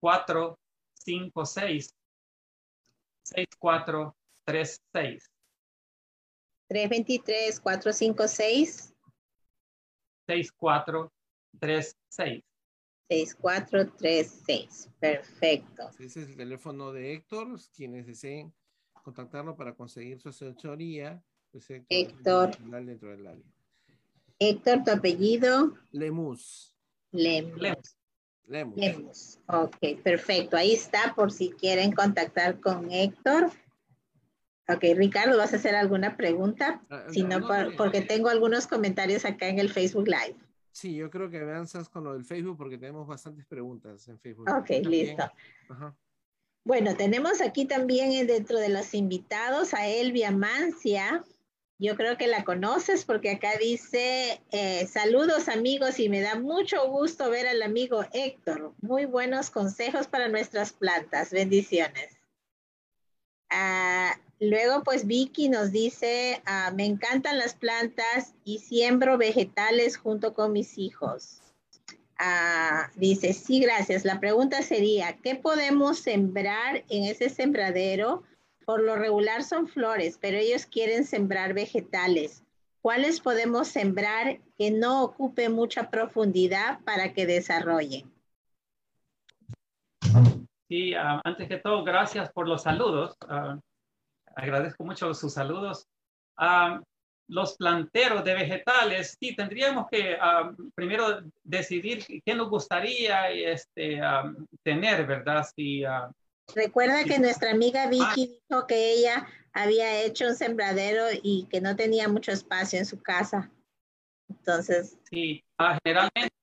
456 6436. 323 456 6436. 6436. Perfecto. Ese es el teléfono de Héctor. Quienes deseen contactarlo para conseguir su asesoría, pues Héctor. Héctor, tu apellido. Lemus. Lemus. Lemus. Ok, perfecto. Ahí está por si quieren contactar con Héctor. Ok, Ricardo, ¿vas a hacer alguna pregunta? Ah, si no, porque tengo algunos comentarios acá en el Facebook Live. Sí, yo creo que avanzas con lo del Facebook porque tenemos bastantes preguntas en Facebook. Ok, listo. Bueno, tenemos aquí también eh, dentro de los invitados a Elvia Mancia. Yo creo que la conoces porque acá dice, eh, saludos amigos y me da mucho gusto ver al amigo Héctor. Muy buenos consejos para nuestras plantas. Bendiciones. Ah, luego, pues Vicky nos dice, ah, me encantan las plantas y siembro vegetales junto con mis hijos. Ah, dice, sí, gracias. La pregunta sería, ¿qué podemos sembrar en ese sembradero? Por lo regular son flores, pero ellos quieren sembrar vegetales. ¿Cuáles podemos sembrar que no ocupe mucha profundidad para que desarrollen? Sí, ah, antes que todo, gracias por los saludos. Agradezco mucho sus saludos. Ah, los planteros de vegetales, sí, tendríamos que primero decidir qué nos gustaría este, tener, ¿verdad? Si Recuerda que nuestra amiga ah. Vicky dijo que ella había hecho un sembradero y que no tenía mucho espacio en su casa. Entonces. Sí, ah, generalmente,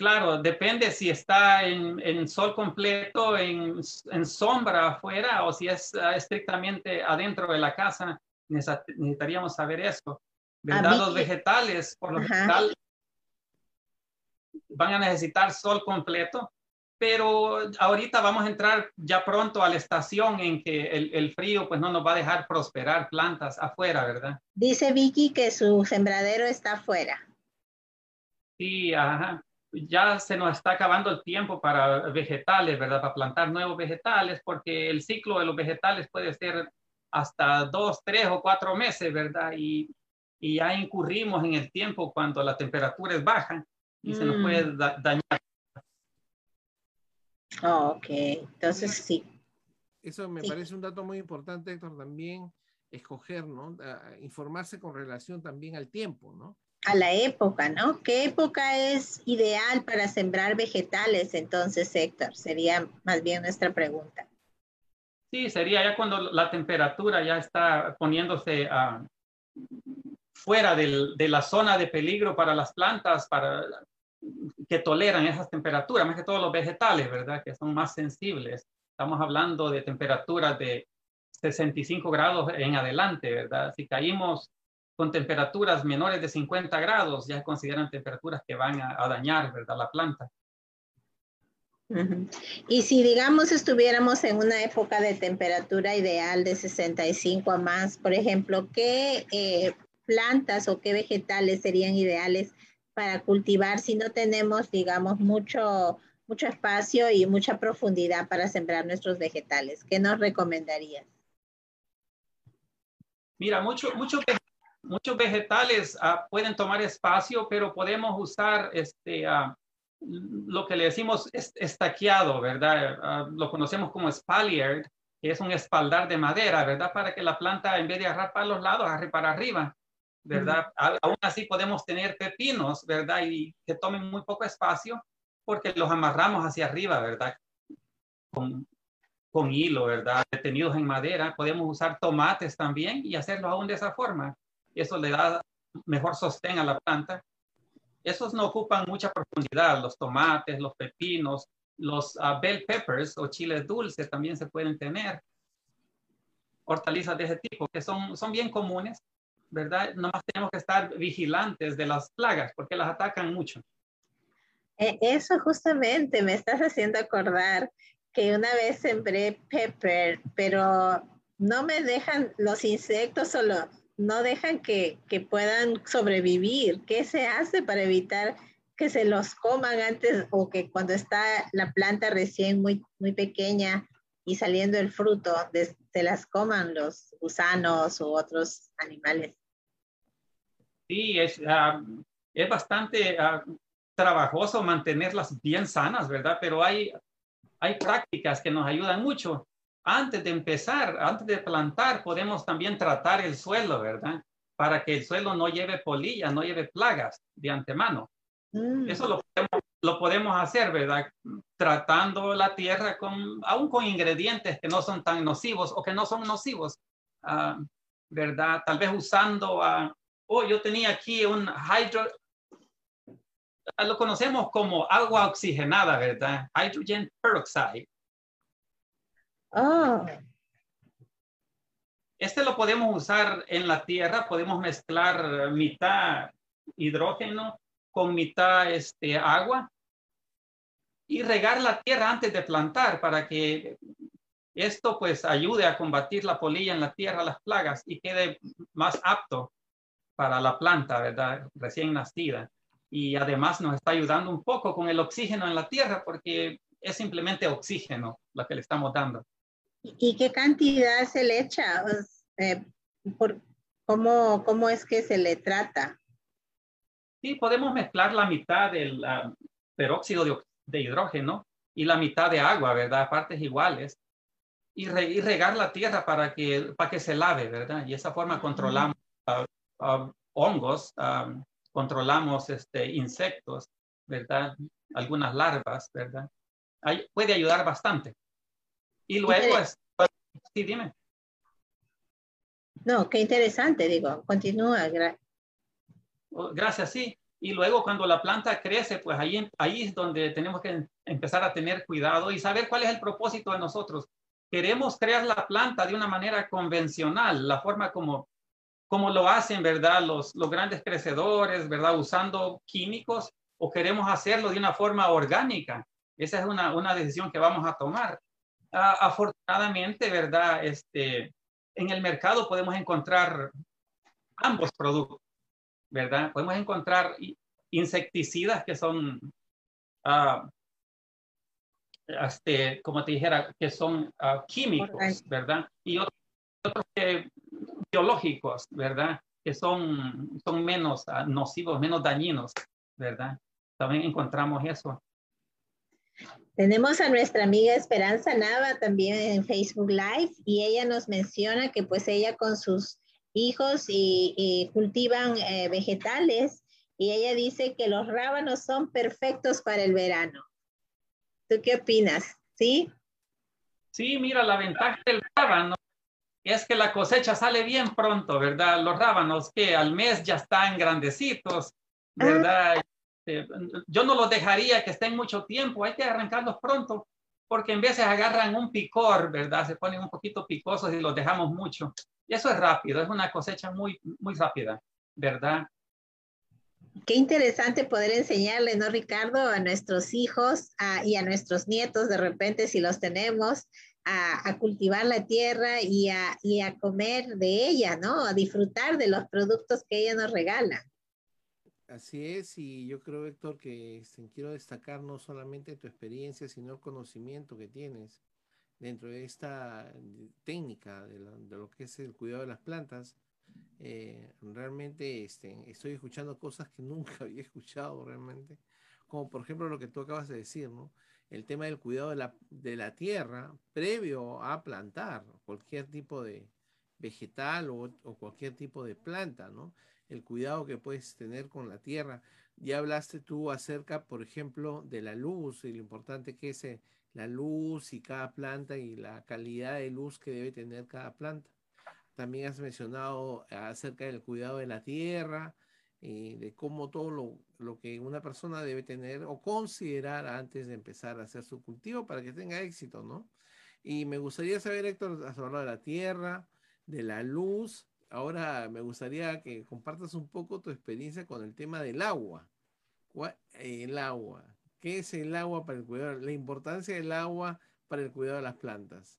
claro, depende si está en, sol completo, en, sombra afuera o si es ah, estrictamente adentro de la casa. Necesitaríamos saber eso. ¿Verdad? Los vegetales, por lo general, van a necesitar sol completo pero ahorita vamos a entrar ya pronto a la estación en que el, el, frío pues no nos va a dejar prosperar plantas afuera, ¿verdad? Dice Vicky que su sembradero está afuera. Sí, ajá. Ya se nos está acabando el tiempo para vegetales, ¿verdad? Para plantar nuevos vegetales, porque el ciclo de los vegetales puede ser hasta dos, tres o cuatro meses, ¿verdad? Y, y ya incurrimos en el tiempo cuando la temperatura es baja y se nos mm. puede dañar. Oh, ok, entonces sí. Eso me parece un dato muy importante, Héctor, también escoger, ¿no? informarse con relación también al tiempo, ¿no? A la época, ¿no? ¿Qué época es ideal para sembrar vegetales entonces, Héctor? Sería más bien nuestra pregunta. Sí, sería ya cuando la temperatura ya está poniéndose uh, fuera del, de la zona de peligro para las plantas, para que toleran esas temperaturas, más que todos los vegetales, ¿verdad? Que son más sensibles. Estamos hablando de temperaturas de 65 grados en adelante, ¿verdad? Si caímos con temperaturas menores de 50 grados, ya consideran temperaturas que van a, dañar, ¿verdad? La planta. Y si, digamos, estuviéramos en una época de temperatura ideal de 65 a más, por ejemplo, ¿qué eh, plantas o qué vegetales serían ideales para cultivar si no tenemos, digamos, mucho, mucho espacio y mucha profundidad para sembrar nuestros vegetales? ¿Qué nos recomendarías? Mira, muchos muchos vegetales uh, pueden tomar espacio, pero podemos usar este, uh, lo que le decimos estaqueado, ¿verdad? Uh, lo conocemos como spalier, que es un espaldar de madera, ¿verdad? Para que la planta, en vez de agarrar para los lados, agarre para arriba. ¿verdad? Aún así podemos tener pepinos, ¿verdad? Y que tomen muy poco espacio porque los amarramos hacia arriba, ¿verdad? Con, con hilo, ¿verdad? Detenidos en madera. Podemos usar tomates también y hacerlo aún de esa forma. Eso le da mejor sostén a la planta. Esos no ocupan mucha profundidad. Los tomates, los pepinos, los uh, bell peppers o chiles dulces también se pueden tener. Hortalizas de ese tipo que son, son bien comunes ¿verdad? Nomás tenemos que estar vigilantes de las plagas porque las atacan mucho. E, eso justamente me estás haciendo acordar que una vez sembré pepper, pero no me dejan los insectos solo, no dejan que, que puedan sobrevivir. ¿Qué se hace para evitar que se los coman antes o que cuando está la planta recién muy, muy pequeña y saliendo el fruto, se las coman los gusanos u otros animales? Sí, es, ah, es bastante ah, trabajoso mantenerlas bien sanas, ¿verdad? Pero hay, hay prácticas que nos ayudan mucho. Antes de empezar, antes de plantar, podemos también tratar el suelo, ¿verdad? Para que el suelo no lleve polilla, no lleve plagas de antemano. Mm. Eso lo podemos, lo podemos, hacer, ¿verdad? Tratando la tierra con, aún con ingredientes que no son tan nocivos o que no son nocivos, uh, ¿verdad? Tal vez usando a oh, yo tenía aquí un hydro, lo conocemos como agua oxigenada, ¿verdad? Hydrogen peroxide. Oh. Este lo podemos usar en la tierra, podemos mezclar mitad hidrógeno con mitad este, agua y regar la tierra antes de plantar para que esto pues ayude a combatir la polilla en la tierra, las plagas y quede más apto para la planta, ¿verdad? Recién nacida. Y además nos está ayudando un poco con el oxígeno en la tierra porque es simplemente oxígeno lo que le estamos dando. ¿Y qué cantidad se le echa? Eh, por, ¿cómo, ¿Cómo es que se le trata? Sí, podemos mezclar la mitad del peróxido de, de, hidrógeno y la mitad de agua, ¿verdad? Partes iguales. Y, regar la tierra para que, para que se lave, ¿verdad? Y de esa forma controlamos hongos, controlamos este, insectos, ¿verdad? Algunas larvas, ¿verdad? puede ayudar bastante. Y luego, es, sí, dime. No, qué interesante, digo, continúa. Oh, gracias, sí. Y luego cuando la planta crece, pues ahí, ahí es donde tenemos que empezar a tener cuidado y saber cuál es el propósito de nosotros. Queremos crear la planta de una manera convencional, la forma como como lo hacen, ¿verdad? Los, los grandes crecedores, ¿verdad? Usando químicos o queremos hacerlo de una forma orgánica, Esa es una, una decisión que vamos a tomar. Ah, afortunadamente, ¿verdad? Este, en el mercado podemos encontrar ambos productos, ¿verdad? Podemos encontrar insecticidas que son, uh, este, como te dijera, que son ah, químicos, ¿verdad? Y otros, biológicos, ¿verdad? Que son, son menos nocivos, menos dañinos, ¿verdad? También encontramos eso. Tenemos a nuestra amiga Esperanza Nava también en Facebook Live y ella nos menciona que pues ella con sus hijos y, cultivan eh, vegetales y ella dice que los rábanos son perfectos para el verano. ¿Tú qué opinas? ¿Sí? Sí, mira, la ventaja del rábano es que la cosecha sale bien pronto, ¿verdad? Los rábanos que al mes ya están grandecitos, ah. Este, yo no los dejaría que estén mucho tiempo, hay que arrancarlos pronto, porque en veces agarran un picor, ¿verdad? Se ponen un poquito picosos y los dejamos mucho. Y eso es rápido, es una cosecha muy, muy rápida, ¿verdad? Qué interesante poder enseñarle, ¿no, Ricardo? A nuestros hijos y a nuestros nietos, de repente, si los tenemos, a, cultivar la tierra y a, y a comer de ella, ¿no? A disfrutar de los productos que ella nos regala. Así es, y yo creo, Héctor, que este, quiero destacar no solamente tu experiencia, sino el conocimiento que tienes dentro de esta técnica de, lo que es el cuidado de las plantas. Eh, realmente este, estoy escuchando cosas que nunca había escuchado realmente, como por ejemplo lo que tú acabas de decir, ¿no? El tema del cuidado de la, de la tierra previo a plantar cualquier tipo de vegetal o, o cualquier tipo de planta, ¿no? El cuidado que puedes tener con la tierra. Ya hablaste tú acerca, por ejemplo, de la luz y lo importante que es eh, la luz y cada planta y la calidad de luz que debe tener cada planta. También has mencionado acerca del cuidado de la tierra y de cómo todo lo, lo que una persona debe tener o considerar antes de empezar a hacer su cultivo para que tenga éxito, ¿no? Y me gustaría saber, Héctor, has hablado de la tierra, de la luz ahora me gustaría que compartas un poco tu experiencia con el tema del agua. El agua. ¿Qué es el agua para el cuidado? La importancia del agua para el cuidado de las plantas.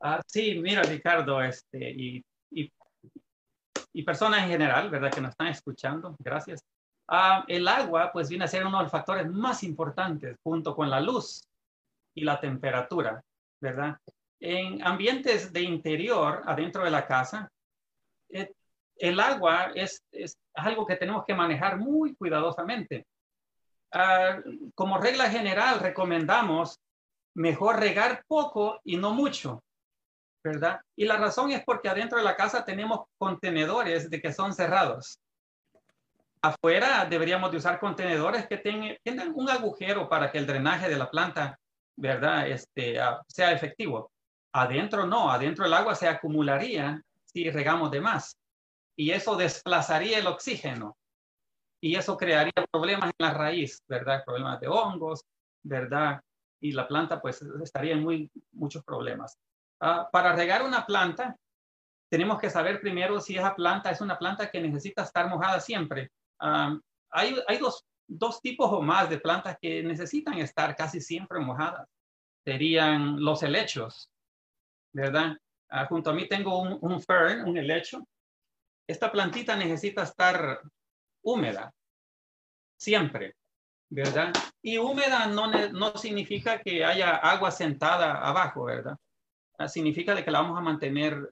Ah, sí, mira, Ricardo, este, y, y, personas en general, ¿verdad? Que nos están escuchando, gracias. Ah, el agua, pues, viene a ser uno de los factores más importantes, junto con la luz y la temperatura, ¿verdad? En ambientes de interior, adentro de la casa, eh, el agua es, algo que tenemos que manejar muy cuidadosamente. Ah, como regla general, recomendamos mejor regar poco y no mucho, ¿verdad? Y la razón es porque adentro de la casa tenemos contenedores de que son cerrados. Afuera deberíamos de usar contenedores que tengan un agujero para que el drenaje de la planta, ¿verdad? Este, ah, sea efectivo. Adentro no, adentro el agua se acumularía si regamos de más. Y eso desplazaría el oxígeno. Y eso crearía problemas en la raíz, ¿verdad? Problemas de hongos, ¿verdad? Y la planta pues estaría en muy, muchos problemas. Ah, para regar una planta, tenemos que saber primero si esa planta es una planta que necesita estar mojada siempre. Ah, hay dos, dos tipos o más de plantas que necesitan estar casi siempre mojadas. Serían los helechos, ¿verdad? Ah, junto a mí tengo un, un fern, un helecho. Esta plantita necesita estar húmeda, siempre, ¿verdad? Y húmeda no, no significa que haya agua sentada abajo, ¿verdad? Ah, significa de que la vamos a mantener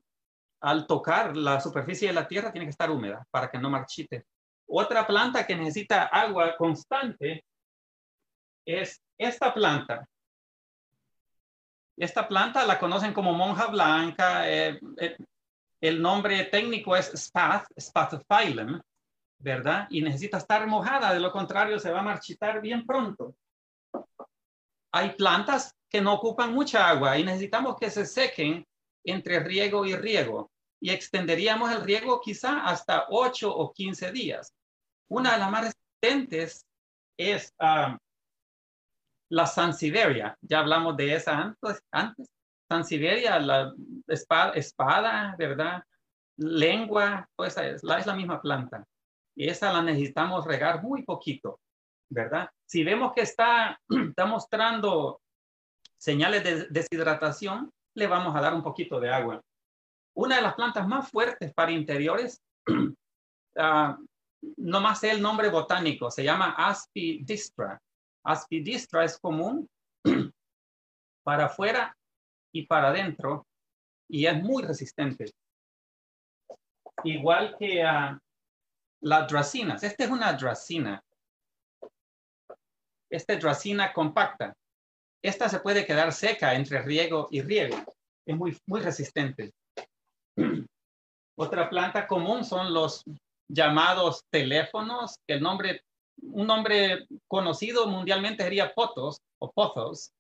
al tocar la superficie de la tierra, tiene que estar húmeda para que no marchite. Otra planta que necesita agua constante es esta planta. Esta planta la conocen como monja blanca. Eh, eh, el nombre técnico es spath, spathophyllum, ¿verdad? Y necesita estar mojada, de lo contrario se va a marchitar bien pronto. Hay plantas que no ocupan mucha agua y necesitamos que se sequen entre riego y riego. Y extenderíamos el riego quizá hasta 8 o 15 días. Una de las más resistentes es ah, la Sansevieria, ya hablamos de esa antes, antes. Sansevieria, la espada, espada, ¿verdad? Lengua, pues es la, es la misma planta. Y esa la necesitamos regar muy poquito, ¿verdad? Si vemos que está, está mostrando señales de deshidratación, le vamos a dar un poquito de agua. Una de las plantas más fuertes para interiores, uh, no más el nombre botánico, se llama Aspidistra. Aspidistra es común para afuera y para adentro y es muy resistente. Igual que uh, las dracinas. Esta es una dracina. Esta es dracina compacta. Esta se puede quedar seca entre riego y riego. Es muy, muy resistente. Otra planta común son los llamados teléfonos, que el nombre, un nombre conocido mundialmente sería potos o pozos,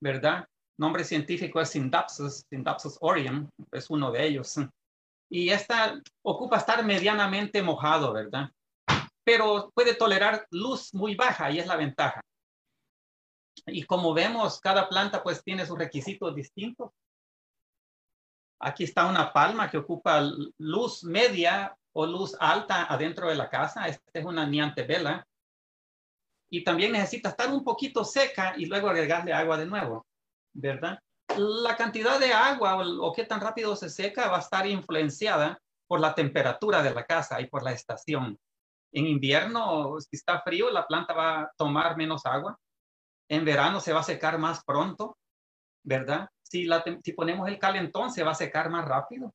¿verdad? Nombre científico es Syndapsus, Syndapsus aureum, es uno de ellos. Y esta ocupa estar medianamente mojado, ¿verdad? Pero puede tolerar luz muy baja y es la ventaja. Y como vemos, cada planta pues tiene sus requisitos distintos. Aquí está una palma que ocupa luz media o luz alta adentro de la casa. Esta es una niantebela. Y también necesita estar un poquito seca y luego agregarle agua de nuevo, ¿verdad? La cantidad de agua o, qué tan rápido se seca va a estar influenciada por la temperatura de la casa y por la estación. En invierno, si está frío, la planta va a tomar menos agua. En verano se va a secar más pronto, ¿verdad? si ponemos el calentón, se va a secar más rápido,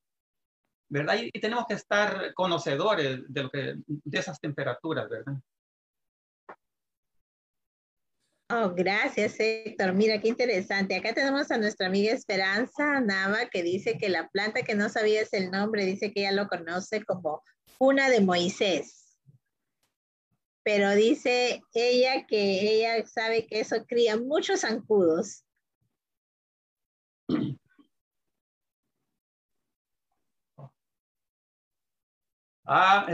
¿verdad? Y, tenemos que estar conocedores de, lo que, de esas temperaturas, ¿verdad? Oh, gracias, Héctor. Mira, qué interesante. Acá tenemos a nuestra amiga Esperanza Nava, que dice que la planta que no sabías el nombre, dice que ella lo conoce como una de Moisés. Pero dice ella que ella sabe que eso cría muchos zancudos. Ah,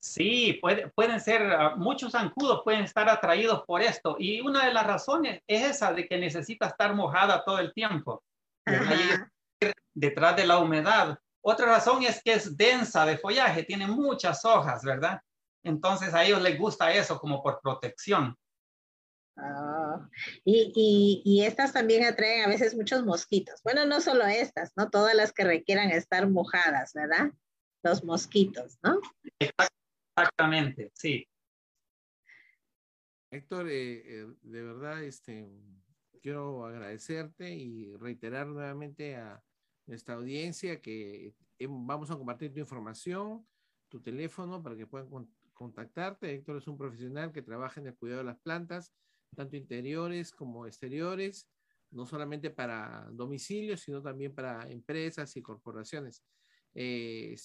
sí, pueden ser, ah, muchos zancudos pueden estar atraídos por esto. Y una de las razones es esa de que necesita estar mojada todo el tiempo. Detrás de la humedad. Otra razón es que es densa de follaje, tiene muchas hojas, ¿verdad? Entonces a ellos les gusta eso como por protección. Ah, y, y, estas también atraen a veces muchos mosquitos. Bueno, no solo estas, ¿no? Todas las que requieran estar mojadas, ¿verdad? Los mosquitos, ¿no? Exactamente, sí. Héctor, eh, eh, de verdad, este, quiero agradecerte y reiterar nuevamente a nuestra audiencia que eh, vamos a compartir tu información, tu teléfono para que puedan contactarte. Héctor es un profesional que trabaja en el cuidado de las plantas tanto interiores como exteriores, no solamente para domicilios, sino también para empresas y corporaciones. Eh,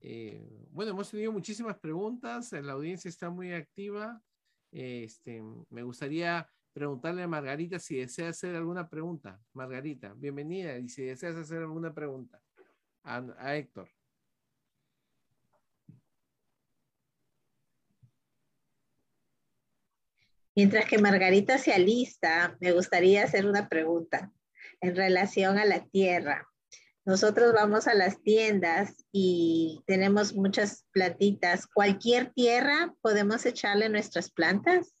eh, bueno, hemos tenido muchísimas preguntas, la audiencia está muy activa. Este, me gustaría preguntarle a Margarita si desea hacer alguna pregunta. Margarita, bienvenida. Y si deseas hacer alguna pregunta a Héctor. Mientras que Margarita se alista, me gustaría hacer una pregunta en relación a la tierra. Nosotros vamos a las tiendas y tenemos muchas plantitas. ¿Cualquier tierra podemos echarle nuestras plantas?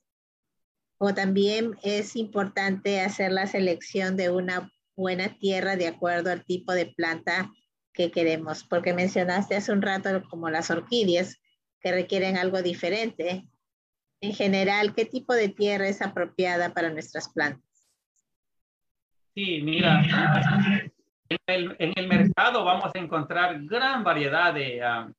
¿O también es importante hacer la selección de una buena tierra de acuerdo al tipo de planta que queremos? Porque mencionaste hace un rato como las orquídeas que requieren algo diferente en general, ¿qué tipo de tierra es apropiada para nuestras plantas? Sí, mira, en el, mercado vamos a encontrar gran variedad de, ah,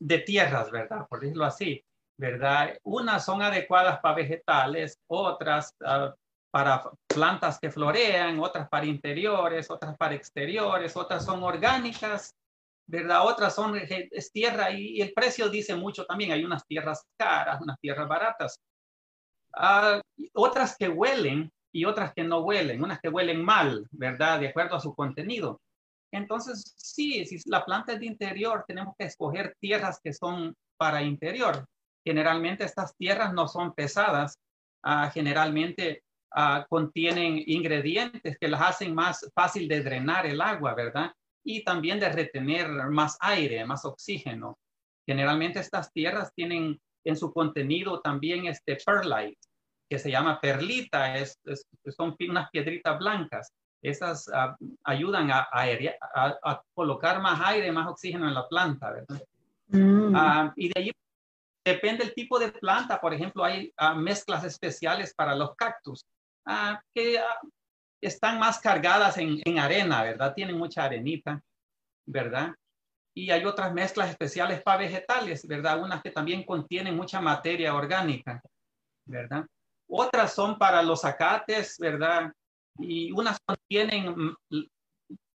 de tierras, ¿verdad? Por decirlo así, ¿verdad? Unas son adecuadas para vegetales, otras ah, para plantas que florean, otras para interiores, otras para exteriores, otras son orgánicas, ¿verdad? Otras son, es tierra y, el precio dice mucho también. Hay unas tierras caras, unas tierras baratas. Ah, otras que huelen y otras que no huelen, unas que huelen mal, ¿verdad? De acuerdo a su contenido. Entonces, sí, si la planta es de interior, tenemos que escoger tierras que son para interior. Generalmente estas tierras no son pesadas, ah, generalmente ah, contienen ingredientes que las hacen más fácil de drenar el agua, ¿verdad? y también de retener más aire, más oxígeno. Generalmente estas tierras tienen en su contenido también este perlite, que se llama perlita, es, son unas piedritas blancas. Esas ah, ayudan a, a, colocar más aire, más oxígeno en la planta, ¿verdad? Mm. Ah, y de ahí depende el tipo de planta. Por ejemplo, hay ah, mezclas especiales para los cactus que están más cargadas en, en arena, ¿verdad? Tienen mucha arenita, ¿verdad? y hay otras mezclas especiales para vegetales, ¿verdad? Unas que también contienen mucha materia orgánica, ¿verdad? Otras son para los acates, ¿verdad? Y unas contienen,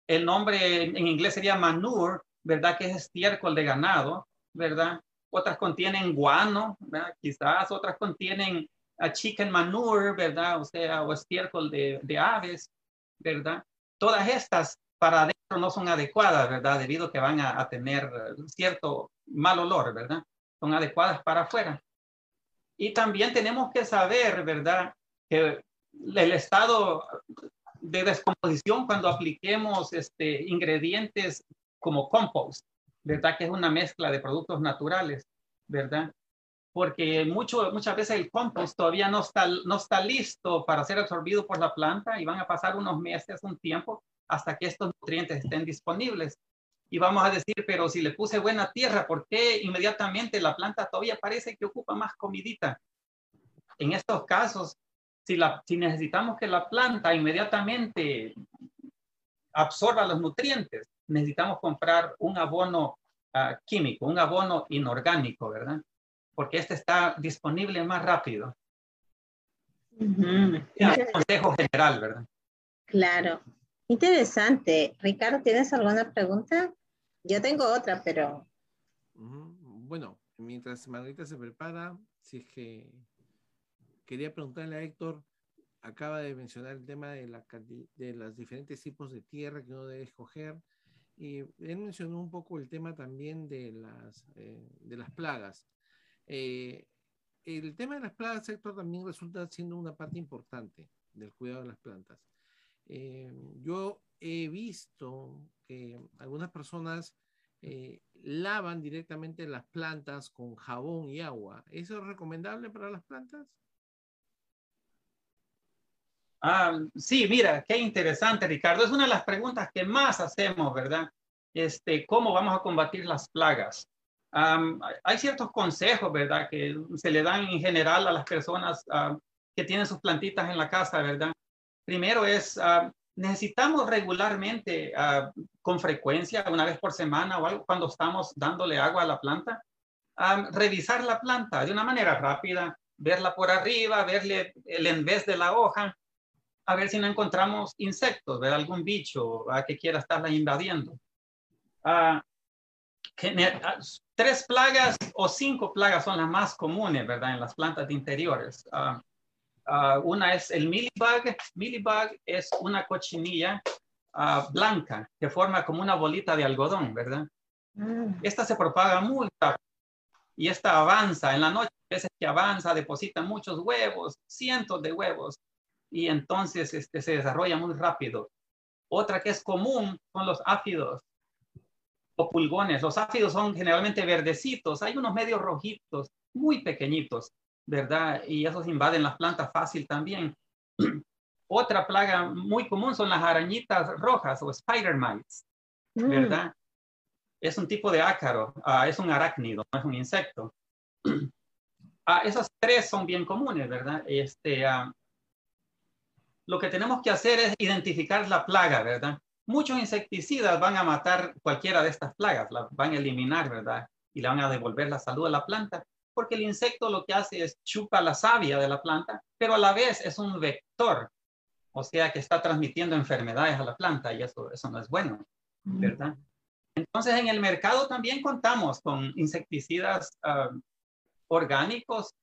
el nombre en inglés sería manure, ¿verdad? Que es estiércol de ganado, ¿verdad? Otras contienen guano, ¿verdad? Quizás otras contienen a chicken manure, ¿verdad? O sea, o estiércol de, de aves, ¿verdad? Todas estas para adentro no son adecuadas, ¿verdad? Debido a que van a, tener cierto mal olor, ¿verdad? Son adecuadas para afuera. Y también tenemos que saber, ¿verdad? Que el estado de descomposición cuando apliquemos este, ingredientes como compost, ¿verdad? Que es una mezcla de productos naturales, ¿verdad? Porque mucho, muchas veces el compost todavía no está, no está listo para ser absorbido por la planta y van a pasar unos meses, un tiempo, hasta que estos nutrientes estén disponibles. Y vamos a decir, pero si le puse buena tierra, ¿por qué inmediatamente la planta todavía parece que ocupa más comidita? En estos casos, si, la, si necesitamos que la planta inmediatamente absorba los nutrientes, necesitamos comprar un abono ah, químico, un abono inorgánico, ¿verdad? Porque este está disponible más rápido. consejo general, ¿verdad? Claro. Interesante. Ricardo, ¿tienes alguna pregunta? Yo tengo otra, pero... Bueno, mientras Margarita se prepara, si es que quería preguntarle a Héctor, acaba de mencionar el tema de, la, de los diferentes tipos de tierra que uno debe escoger. Y él mencionó un poco el tema también de las, eh, de las plagas. Eh, el tema de las plagas, Héctor, también resulta siendo una parte importante del cuidado de las plantas. Eh, yo he visto que algunas personas eh, lavan directamente las plantas con jabón y agua. ¿Eso es recomendable para las plantas? Ah, sí, mira, qué interesante, Ricardo. Es una de las preguntas que más hacemos, ¿verdad? Este, ¿Cómo vamos a combatir las plagas? hay ciertos consejos, ¿verdad? Que se le dan en general a las personas ah, que tienen sus plantitas en la casa, ¿verdad? Primero es, ah, necesitamos regularmente, ah, con frecuencia, una vez por semana o algo, cuando estamos dándole agua a la planta, ah, revisar la planta de una manera rápida, verla por arriba, verle el en vez de la hoja, a ver si no encontramos insectos, ver algún bicho que quiera estarla invadiendo. tres plagas o cinco plagas son las más comunes, ¿verdad? En las plantas de interiores. Ah, una es el millibug. Millibug es una cochinilla ah, blanca que forma como una bolita de algodón, ¿verdad? Mm. Esta se propaga muy rápido y esta avanza en la noche, a veces que avanza, deposita muchos huevos, cientos de huevos, y entonces este, se desarrolla muy rápido. Otra que es común son los áfidos o pulgones. Los áfidos son generalmente verdecitos, hay unos medios rojitos, muy pequeñitos. ¿Verdad? Y esos invaden las plantas fácil también. Otra plaga muy común son las arañitas rojas o spider mites, mm. ¿verdad? Es un tipo de ácaro, ah, es un arácnido, no es un insecto. Ah, esos tres son bien comunes, ¿verdad? Este, ah, lo que tenemos que hacer es identificar la plaga, ¿verdad? Muchos insecticidas van a matar cualquiera de estas plagas, las van a eliminar, ¿verdad? Y le van a devolver la salud a la planta porque el insecto lo que hace es chupa la savia de la planta, pero a la vez es un vector, o sea que está transmitiendo enfermedades a la planta y eso, eso no es bueno, ¿verdad? Entonces en el mercado también contamos con insecticidas ah, orgánicos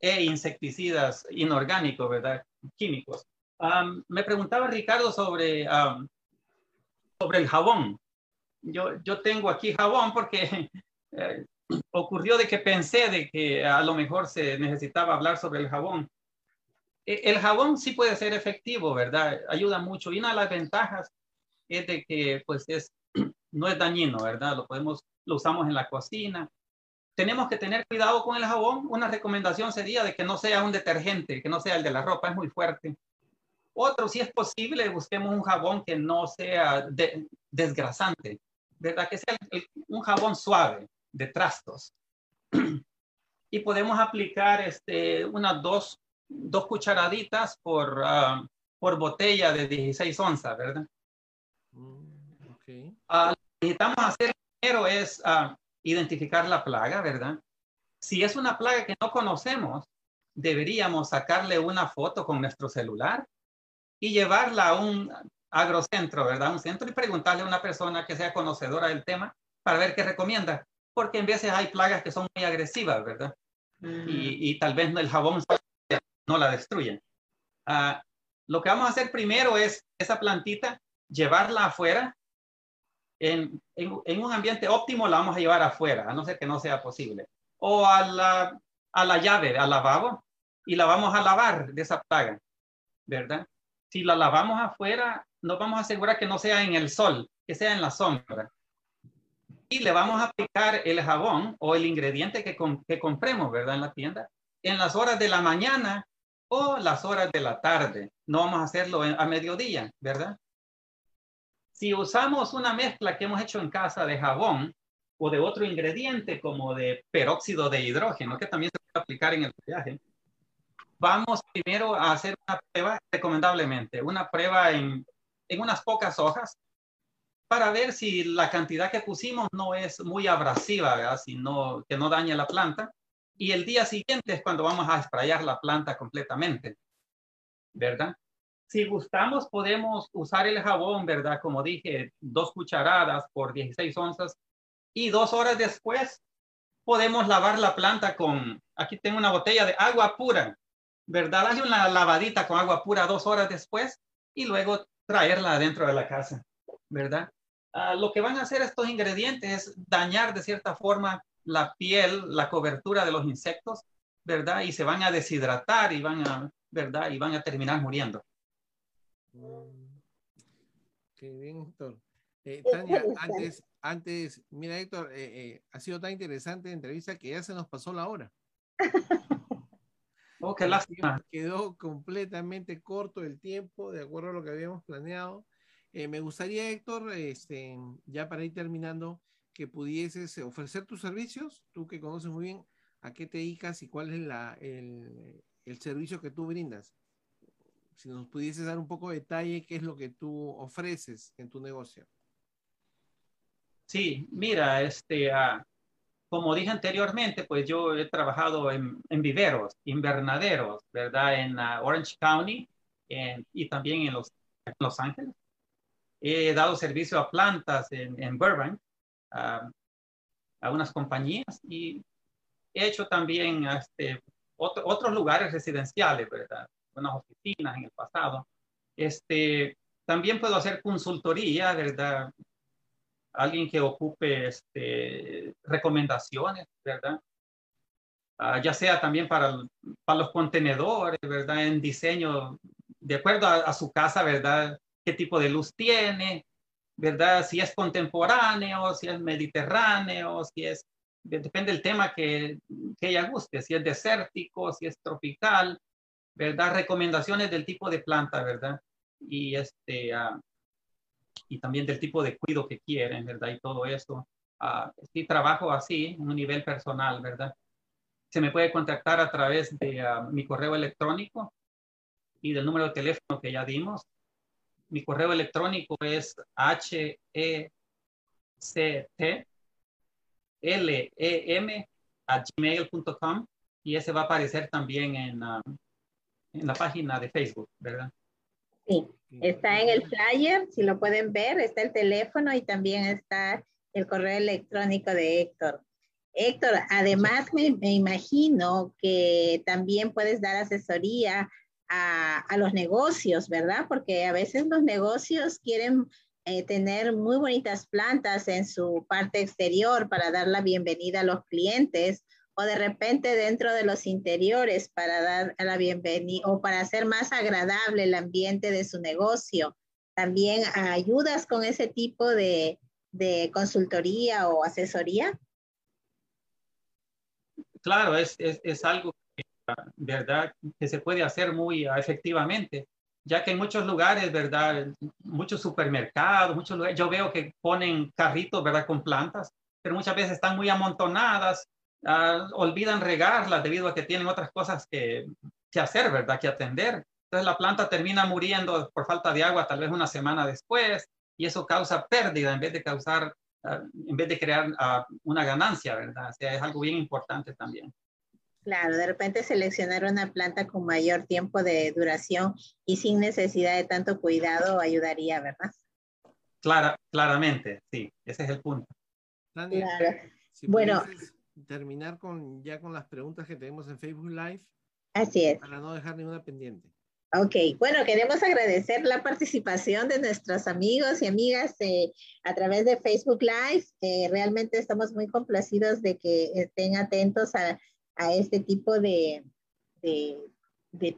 e insecticidas inorgánicos, ¿verdad? Químicos. me preguntaba Ricardo sobre, sobre el jabón. Yo, yo tengo aquí jabón porque eh, ocurrió de que pensé de que a lo mejor se necesitaba hablar sobre el jabón. E, el jabón sí puede ser efectivo, ¿verdad? Ayuda mucho. Y una de las ventajas es de que, pues, es, no es dañino, ¿verdad? Lo podemos, lo usamos en la cocina. tenemos que tener cuidado con el jabón. Una recomendación sería de que no sea un detergente, que no sea el de la ropa, es muy fuerte. Otro, si es posible, busquemos un jabón que no sea desgrasante, ¿verdad? Que sea un jabón suave de trastos. y podemos aplicar este, unas dos, dos cucharaditas por, ah, por botella de 16 onzas, ¿verdad? Mm, okay. Ah, lo que necesitamos hacer primero es ah, identificar la plaga, ¿verdad? Si es una plaga que no conocemos, deberíamos sacarle una foto con nuestro celular y llevarla a un agrocentro, ¿verdad? Un centro y preguntarle a una persona que sea conocedora del tema para ver qué recomienda, porque en veces hay plagas que son muy agresivas, ¿verdad? Mm. Y, tal vez el jabón no la destruye. Ah, lo que vamos a hacer primero es esa plantita, llevarla afuera. En, en, un ambiente óptimo la vamos a llevar afuera, a no ser que no sea posible. O a la, a la llave, al lavabo, y la vamos a lavar de esa plaga, ¿verdad? si la lavamos afuera, nos vamos a asegurar que no sea en el sol, que sea en la sombra. Y le vamos a aplicar el jabón o el ingrediente que, que compremos, ¿verdad? En la tienda, en las horas de la mañana o las horas de la tarde. No vamos a hacerlo a mediodía, ¿verdad? Si usamos una mezcla que hemos hecho en casa de jabón o de otro ingrediente como de peróxido de hidrógeno, que también se puede aplicar en el viaje, vamos primero a hacer una prueba, recomendablemente, una prueba en, en unas pocas hojas para ver si la cantidad que pusimos no es muy abrasiva, ¿verdad? Si no, que no dañe la planta. Y el día siguiente es cuando vamos a sprayar la planta completamente, ¿verdad? Si gustamos, podemos usar el jabón, ¿verdad? Como dije, dos cucharadas por 16 onzas. Y dos horas después, podemos lavar la planta con, aquí tengo una botella de agua pura, ¿verdad? Hazle una lavadita con agua pura dos horas después y luego traerla dentro de la casa, ¿verdad? Ah, lo que van a hacer estos ingredientes es dañar de cierta forma la piel, la cobertura de los insectos, ¿verdad? Y se van a deshidratar y van a, ¿verdad? Y van a terminar muriendo. Qué bien, Héctor. Eh, Tania, antes, antes, mira, Héctor, eh, eh, ha sido tan interesante la entrevista que ya se nos pasó la hora. Oh, qué lástima. Quedó completamente corto el tiempo, de acuerdo a lo que habíamos planeado. Eh, me gustaría, Héctor, este, ya para ir terminando, que pudieses ofrecer tus servicios, tú que conoces muy bien a qué te dedicas y cuál es la, el, servicio que tú brindas. Si nos pudieses dar un poco de detalle, qué es lo que tú ofreces en tu negocio. Sí, mira, este, uh, como dije anteriormente, pues yo he trabajado en, viveros, invernaderos, ¿verdad? En uh, Orange County y también en Los, los, Ángeles. He dado servicio a plantas en, Burbank, a unas compañías y he hecho también este, otros lugares residenciales, ¿verdad? Unas oficinas en el pasado. Este, también puedo hacer consultoría, ¿verdad? alguien que ocupe este, recomendaciones, ¿verdad? Ah, ya sea también para, para los contenedores, ¿verdad? En diseño, de acuerdo a, su casa, ¿verdad? ¿Qué tipo de luz tiene? ¿Verdad? Si es contemporáneo, si es mediterráneo, si es, depende del tema que, que ella guste, si es desértico, si es tropical, ¿verdad? Recomendaciones del tipo de planta, ¿verdad? Y este, uh, y también del tipo de cuido que quieren, ¿verdad? Y todo eso. Uh, sí trabajo así, en un nivel personal, ¿verdad? Se me puede contactar a través de ah, mi correo electrónico y del número de teléfono que ya dimos. Mi correo electrónico es h e c t l e m a gmail.com y ese va a aparecer también en, ah, en la página de Facebook, ¿verdad? Sí, está en el flyer, si lo pueden ver, está el teléfono y también está el correo electrónico de Héctor. Héctor, además me, imagino que también puedes dar asesoría a, los negocios, ¿verdad? Porque a veces los negocios quieren eh, tener muy bonitas plantas en su parte exterior para dar la bienvenida a los clientes o de repente dentro de los interiores para dar la bienvenida o para hacer más agradable el ambiente de su negocio. También ayudas con ese tipo de, de consultoría o asesoría. claro, es, es, es algo, ¿verdad?, que se puede hacer muy efectivamente, ya que en muchos lugares, ¿verdad?, muchos supermercados, muchos lugares, yo veo que ponen carritos, ¿verdad?, con plantas, pero muchas veces están muy amontonadas, uh, olvidan regarlas debido a que tienen otras cosas que, que hacer, ¿verdad?, que atender. Entonces la planta termina muriendo por falta de agua tal vez una semana después y eso causa pérdida en vez de causar en vez de crear una ganancia, ¿verdad? O es algo bien importante también. Claro, de repente seleccionar una planta con mayor tiempo de duración y sin necesidad de tanto cuidado ayudaría, ¿verdad? Clara, claramente, sí, ese es el punto. Tania, Claro. si Bueno. terminar con, ya con las preguntas que tenemos en Facebook Live Así es. para no dejar ninguna pendiente. Ok, bueno, queremos agradecer la participación de nuestros amigos y amigas eh, a través de Facebook Live. Eh, realmente estamos muy complacidos de que estén atentos a, a este tipo de, de,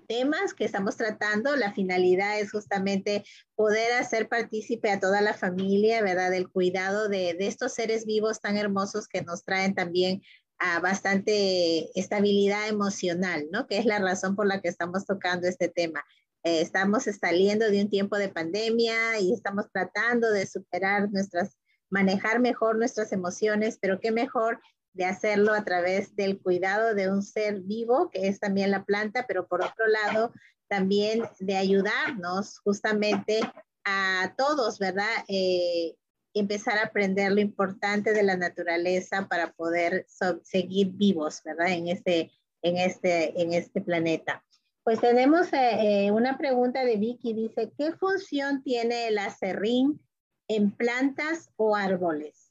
temas que estamos tratando. La finalidad es justamente poder hacer partícipe a toda la familia, ¿verdad? Del cuidado de, de estos seres vivos tan hermosos que nos traen también a bastante estabilidad emocional, ¿no? Que es la razón por la que estamos tocando este tema. Eh, estamos saliendo de un tiempo de pandemia y estamos tratando de superar nuestras, manejar mejor nuestras emociones, pero qué mejor de hacerlo a través del cuidado de un ser vivo, que es también la planta, pero por otro lado, también de ayudarnos justamente a todos, ¿verdad? Eh, empezar a aprender lo importante de la naturaleza para poder seguir vivos, ¿verdad? En este, en este, en este planeta. Pues tenemos eh, eh, una pregunta de Vicky, dice, ¿qué función tiene el acerrín en plantas o árboles?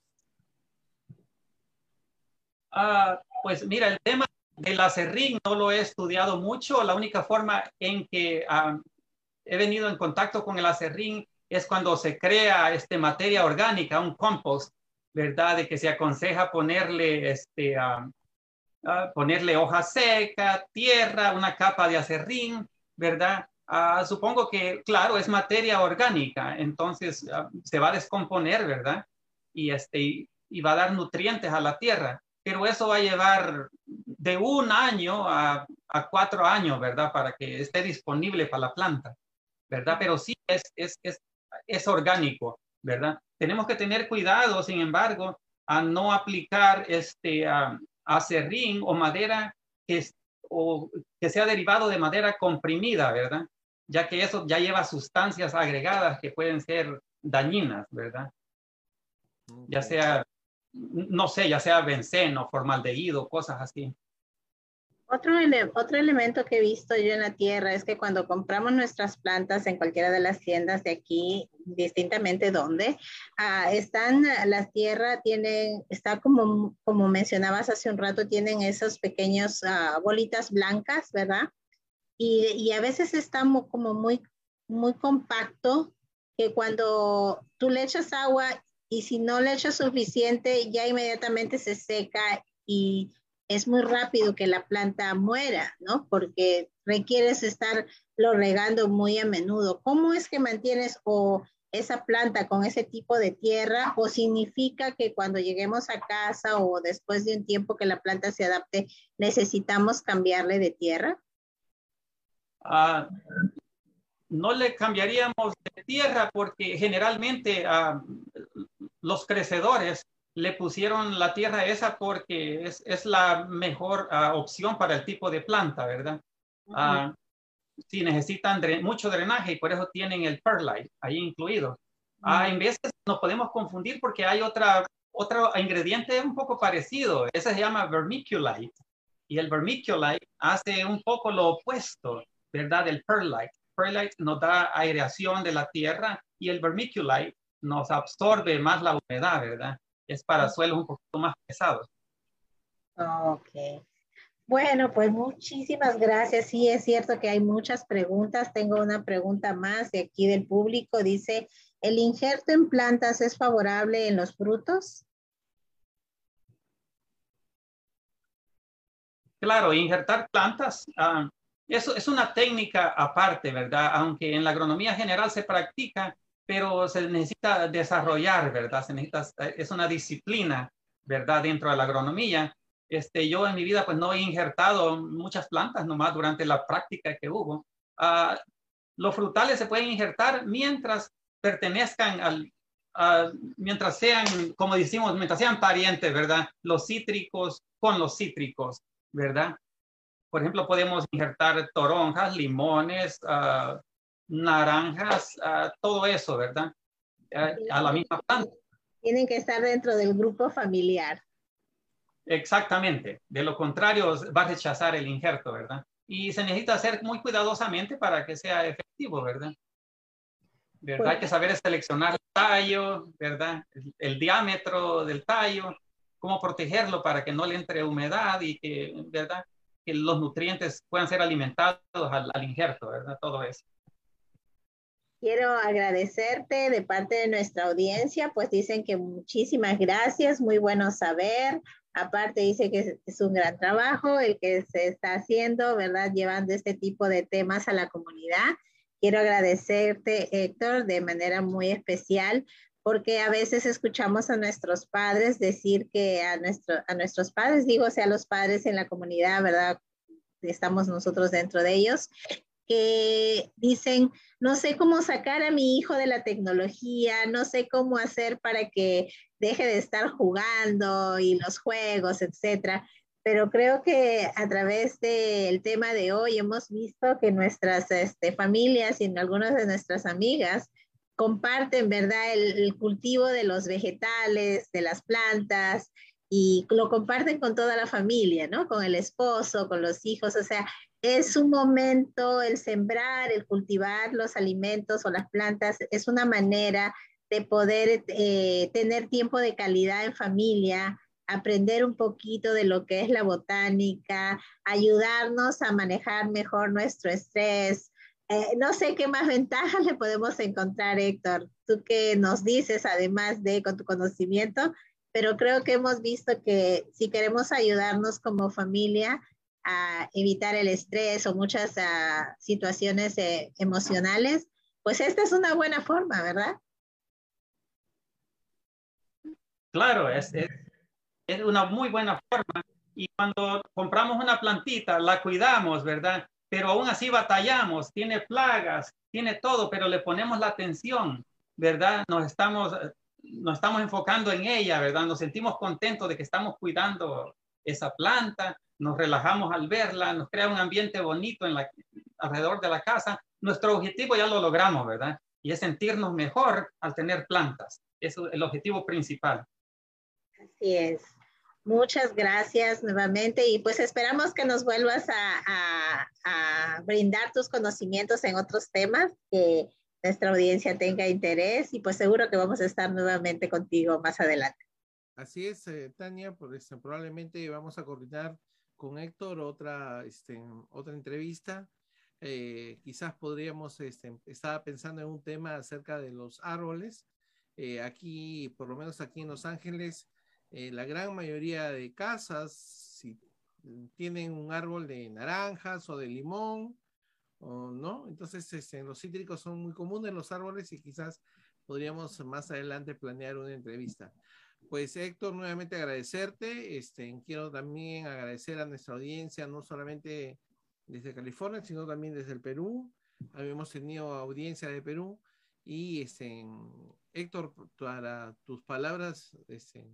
Ah, pues mira, el tema del acerrín no lo he estudiado mucho. La única forma en que ah, he venido en contacto con el acerrín es cuando se crea este, materia orgánica, un compost, ¿verdad? De que se aconseja ponerle, este, ah, ponerle hoja seca, tierra, una capa de acerrín, ¿verdad? Supongo que, claro, es materia orgánica, entonces se va a descomponer, ¿verdad? Y, este, y va a dar nutrientes a la tierra, pero eso va a llevar de un año a, a cuatro años, ¿verdad? Para que esté disponible para la planta, ¿verdad? Pero sí es, es, es, es orgánico, ¿verdad? Tenemos que tener cuidado, sin embargo, a no aplicar este acerrín o madera que, es- o que sea derivado de madera comprimida, ¿verdad? Ya que eso ya lleva sustancias agregadas que pueden ser dañinas, ¿verdad? Ya sea, no sé, ya sea benceno, formaldehído, cosas así. Otro, ele- otro elemento que he visto yo en la tierra es que cuando compramos nuestras plantas en cualquiera de las tiendas de aquí, distintamente donde, ah, están, las tierras tienen, está como, como mencionabas hace un rato, tienen esos pequeños ah, bolitas blancas, ¿verdad? Y, a veces está mo- como muy, muy compacto que cuando tú le echas agua y si no le echas suficiente, ya inmediatamente se seca y es muy rápido que la planta muera, ¿no? Porque requieres estarlo regando muy a menudo. ¿Cómo es que mantienes o esa planta con ese tipo de tierra o significa que cuando lleguemos a casa o después de un tiempo que la planta se adapte, necesitamos cambiarle de tierra? Ah, no le cambiaríamos de tierra porque generalmente ah, los crecedores le pusieron la tierra esa porque es, es la mejor ah, opción para el tipo de planta, ¿verdad? Ah, sí, necesitan dre- mucho drenaje y por eso tienen el perlite ahí incluido. Ah, en veces nos podemos confundir porque hay otra, otro ingrediente un poco parecido. Ese se llama vermiculite. Y el vermiculite hace un poco lo opuesto, ¿verdad? Del perlite. Perlite nos da aireación de la tierra y el vermiculite nos absorbe más la humedad, ¿verdad? Es para suelos un poquito más pesados. Ok. Bueno, pues muchísimas gracias. Sí, es cierto que hay muchas preguntas. Tengo una pregunta más de aquí del público. Dice, ¿el injerto en plantas es favorable en los frutos? Claro, injertar plantas, ah, eso es una técnica aparte, ¿verdad? Aunque en la agronomía general se practica, pero se necesita desarrollar, ¿verdad? Se necesita, es una disciplina, ¿verdad? Dentro de la agronomía. Este, yo en mi vida pues no he injertado muchas plantas nomás durante la práctica que hubo. Uh, los frutales se pueden injertar mientras pertenezcan al, mientras sean, como decimos, mientras sean parientes, ¿verdad? Los cítricos con los cítricos, ¿verdad? Por ejemplo, podemos injertar toronjas, limones, uh, naranjas, uh, todo eso, ¿verdad? a la misma planta. Tienen que estar dentro del grupo familiar. Exactamente. De lo contrario, va a rechazar el injerto, ¿verdad? Y se necesita hacer muy cuidadosamente para que sea efectivo, ¿verdad? ¿Verdad? Hay que saber seleccionar el tallo, ¿verdad? El, diámetro del tallo, cómo protegerlo para que no le entre humedad y que, ¿verdad? Que los nutrientes puedan ser alimentados al, al injerto, ¿verdad? Todo eso. Quiero agradecerte de parte de nuestra audiencia, pues dicen que muchísimas gracias, muy bueno saber. Aparte dice que es un gran trabajo el que se está haciendo, ¿verdad? Llevando este tipo de temas a la comunidad. Quiero agradecerte, Héctor, de manera muy especial, porque a veces escuchamos a nuestros padres decir que a, nuestro, a nuestros padres, digo, sea, los padres en la comunidad, ¿verdad? Estamos nosotros dentro de ellos, que dicen, no sé cómo sacar a mi hijo de la tecnología, no sé cómo hacer para que deje de estar jugando y los juegos, etcétera. Pero creo que a través del tema de hoy hemos visto que nuestras este, familias y algunas de nuestras amigas comparten, ¿verdad?, el cultivo de los vegetales, de las plantas, y lo comparten con toda la familia, ¿no? Con el esposo, con los hijos, o sea, es un momento el sembrar, el cultivar los alimentos o las plantas, es una manera de poder eh, tener tiempo de calidad en familia, aprender un poquito de lo que es la botánica, ayudarnos a manejar mejor nuestro estrés. Eh, no sé qué más ventajas le podemos encontrar, Héctor. Tú que nos dices, además de con tu conocimiento, pero creo que hemos visto que si queremos ayudarnos como familia evitar el estrés o muchas uh, situaciones eh, emocionales, pues esta es una buena forma, ¿verdad? Claro, es, es, es una muy buena forma. Y cuando compramos una plantita, la cuidamos, ¿verdad? Pero aún así batallamos, tiene plagas, tiene todo, pero le ponemos la atención, ¿verdad? Nos estamos nos estamos enfocando en ella, ¿verdad? Nos sentimos contentos de que estamos cuidando esa planta, nos relajamos al verla, nos crea un ambiente bonito en la, alrededor de la casa. Nuestro objetivo ya lo logramos, ¿verdad? Y es sentirnos mejor al tener plantas. Eso es el objetivo principal. Así es. Muchas gracias nuevamente y pues esperamos que nos vuelvas a, brindar tus conocimientos en otros temas que nuestra audiencia tenga interés y pues seguro que vamos a estar nuevamente contigo más adelante. Así es, eh, Tania, pues probablemente vamos a coordinar con Héctor otra, este, otra entrevista. Eh, quizás podríamos, este, estaba pensando en un tema acerca de los árboles. Eh, aquí, por lo menos aquí en Los Ángeles, la gran mayoría de casas, tienen un árbol de naranjas o de limón, ¿no? Entonces, este, los cítricos son muy comunes los árboles y quizás podríamos más adelante planear una entrevista. Pues Héctor, nuevamente agradecerte. Este, quiero también agradecer a nuestra audiencia, no solamente desde California, sino también desde el Perú. Habíamos tenido audiencia de Perú. Y este, Héctor, para tus palabras este,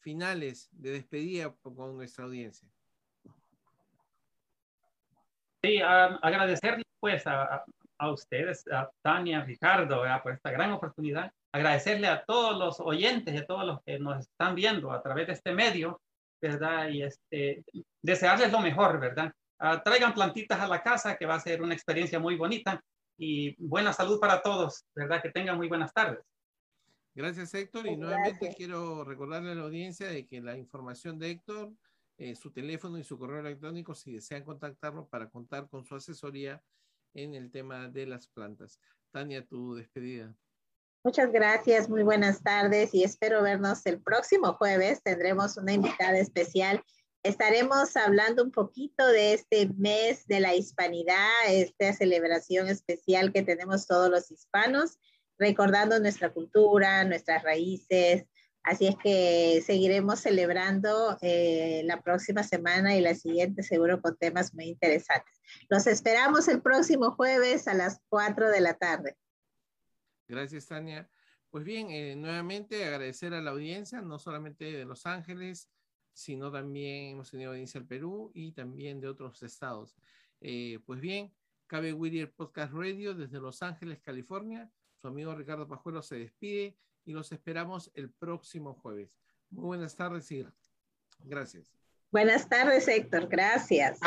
finales de despedida con nuestra audiencia. Sí, agradecerle pues a, ustedes, a Tania, Ricardo, por esta gran oportunidad. Agradecerle a todos los oyentes y a todos los que nos están viendo a través de este medio, ¿verdad? Y este, desearles lo mejor, ¿verdad? Ah, traigan plantitas a la casa, que va a ser una experiencia muy bonita y buena salud para todos, ¿verdad? Que tengan muy buenas tardes. Gracias, Héctor. Y nuevamente quiero recordarle a la audiencia de que la información de Héctor eh, su teléfono y su correo electrónico si desean contactarlo para contar con su asesoría en el tema de las plantas. Tania, tu despedida. Muchas gracias, muy buenas tardes y espero vernos el próximo jueves. Tendremos una invitada especial. Estaremos hablando un poquito de este mes de la hispanidad, esta celebración especial que tenemos todos los hispanos, recordando nuestra cultura, nuestras raíces, Así es que seguiremos celebrando eh, la próxima semana y la siguiente seguro con temas muy interesantes. Los esperamos el próximo jueves a las 4 de la tarde. Gracias, Tania. Pues bien, eh, nuevamente agradecer a la audiencia, no solamente de Los Ángeles, sino también hemos tenido audiencia del Perú y también de otros estados. Eh, pues bien, Cabe Whittier Podcast Radio desde Los Ángeles, California. Su amigo Ricardo Pajuelo se despide y los esperamos el próximo jueves. Muy buenas tardes y gracias. Buenas tardes, Héctor. Gracias.